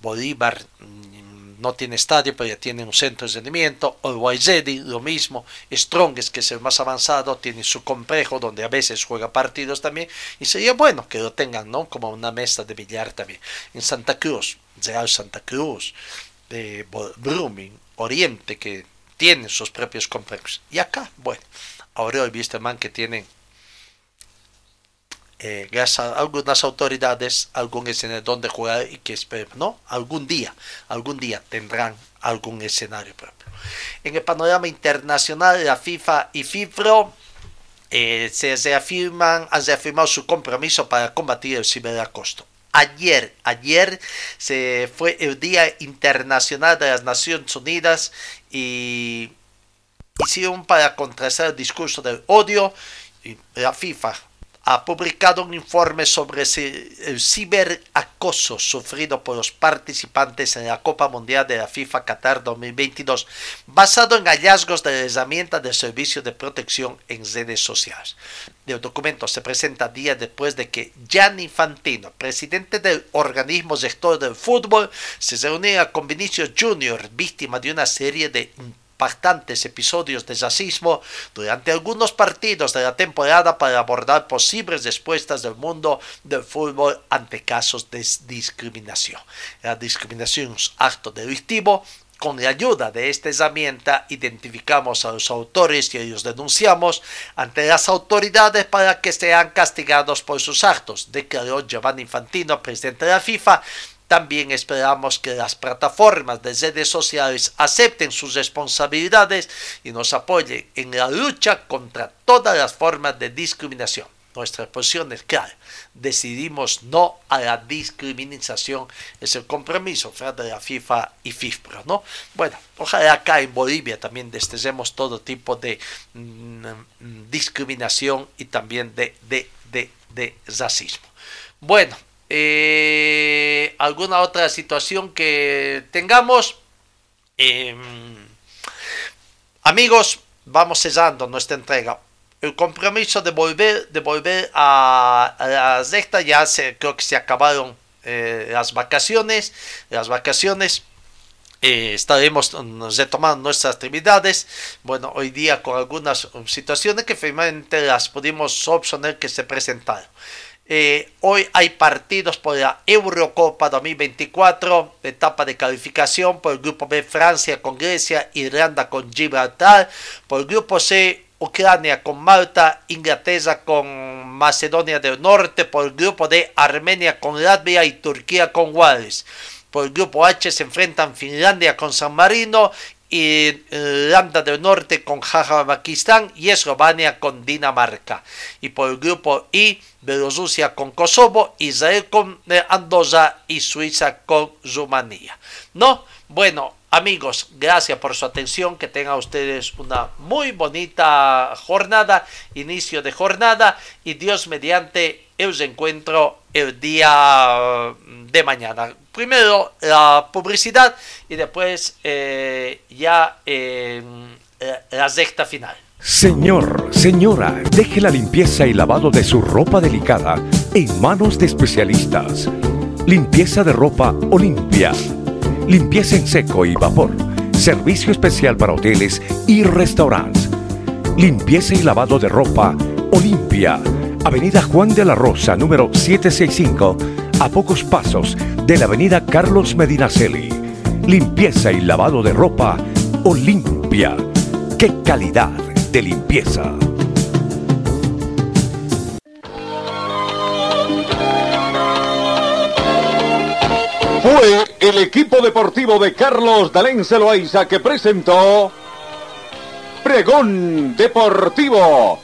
[SPEAKER 1] Bolívar mm, no tiene estadio, pero ya tiene un centro de rendimiento. Olwaizedi, lo mismo. Strongest, que es el más avanzado, tiene su complejo donde a veces juega partidos también. Y sería bueno que lo tengan, ¿no? Como una mesa de billar también. En Santa Cruz, Real Santa Cruz, de Brumming, Oriente, que tienen sus propios complejos. Y acá, bueno, ahora he visto man que tienen eh, gracias a algunas autoridades algún escenario donde jugar y que espero, no algún día algún día tendrán algún escenario propio. En el panorama internacional la FIFA y FIFRO eh, se reafirman han reafirmado su compromiso para combatir el ciberacosto. Ayer ayer se fue el día internacional de las Naciones Unidas y hicieron para contrastar el discurso del odio y la FIFA ha publicado un informe sobre el ciberacoso sufrido por los participantes en la Copa Mundial de la FIFA Qatar 2022, basado en hallazgos de la herramienta de servicio de protección en redes sociales. El documento se presenta días después de que Gianni Infantino, presidente del organismo rector del fútbol, se reuniera con Vinicius Jr., víctima de una serie de impactantes episodios de racismo durante algunos partidos de la temporada para abordar posibles respuestas del mundo del fútbol ante casos de discriminación. La discriminación es un acto delictivo. Con la ayuda de esta herramienta identificamos a los autores y ellos denunciamos ante las autoridades para que sean castigados por sus actos, declaró Giovanni Infantino, presidente de la FIFA, también esperamos que las plataformas de redes sociales acepten sus responsabilidades y nos apoyen en la lucha contra todas las formas de discriminación. nuestras posiciones, claro, decidimos no a la discriminación, es el compromiso frente a la FIFA y FIFPRO, ¿no? Bueno, ojalá acá en Bolivia también destacemos todo tipo de mm, mm, discriminación y también de, de, de, de racismo. Bueno, eh, alguna otra situación que tengamos. Em, amigos, vamos cesando nuestra entrega. El compromiso de volver, de volver a, la sexta, ya creo que se acabaron eh, las vacaciones. Las vacaciones. Eh, estaremos retomando nuestras actividades. Bueno, hoy día con algunas situaciones que finalmente las pudimos obtener que se presentaron. Eh, hoy hay partidos por la Eurocopa 2024, etapa de calificación por el grupo B Francia con Grecia, Irlanda con Gibraltar, por el grupo C Ucrania con Malta, Inglaterra con Macedonia del Norte, por el grupo D Armenia con Latvia y Turquía con Wales. Por el grupo H se enfrentan Finlandia con San Marino Irlanda del Norte con Pakistán y Eslovenia con Dinamarca. Y por el grupo I, Bielorrusia con Kosovo, Israel con eh, Andorra y Suiza con Rumanía. ¿No? Bueno, amigos, gracias por su atención. Que tengan ustedes una muy bonita jornada, inicio de jornada y Dios mediante el encuentro el día de mañana primero la publicidad y después eh, ya eh, la sexta final.
[SPEAKER 15] Señor, señora, deje la limpieza y lavado de su ropa delicada en manos de especialistas. Limpieza de ropa Olimpia. Limpieza en seco y vapor. Servicio especial para hoteles y restaurantes. Limpieza y lavado de ropa Olimpia. Avenida Juan de la Rosa, número 765 a pocos pasos de la avenida Carlos Medinaceli. Limpieza y lavado de ropa Olimpia. ¡Qué calidad de limpieza!
[SPEAKER 16] Fue el equipo deportivo de Carlos Dalén Celoaiza que presentó Pregón Deportivo.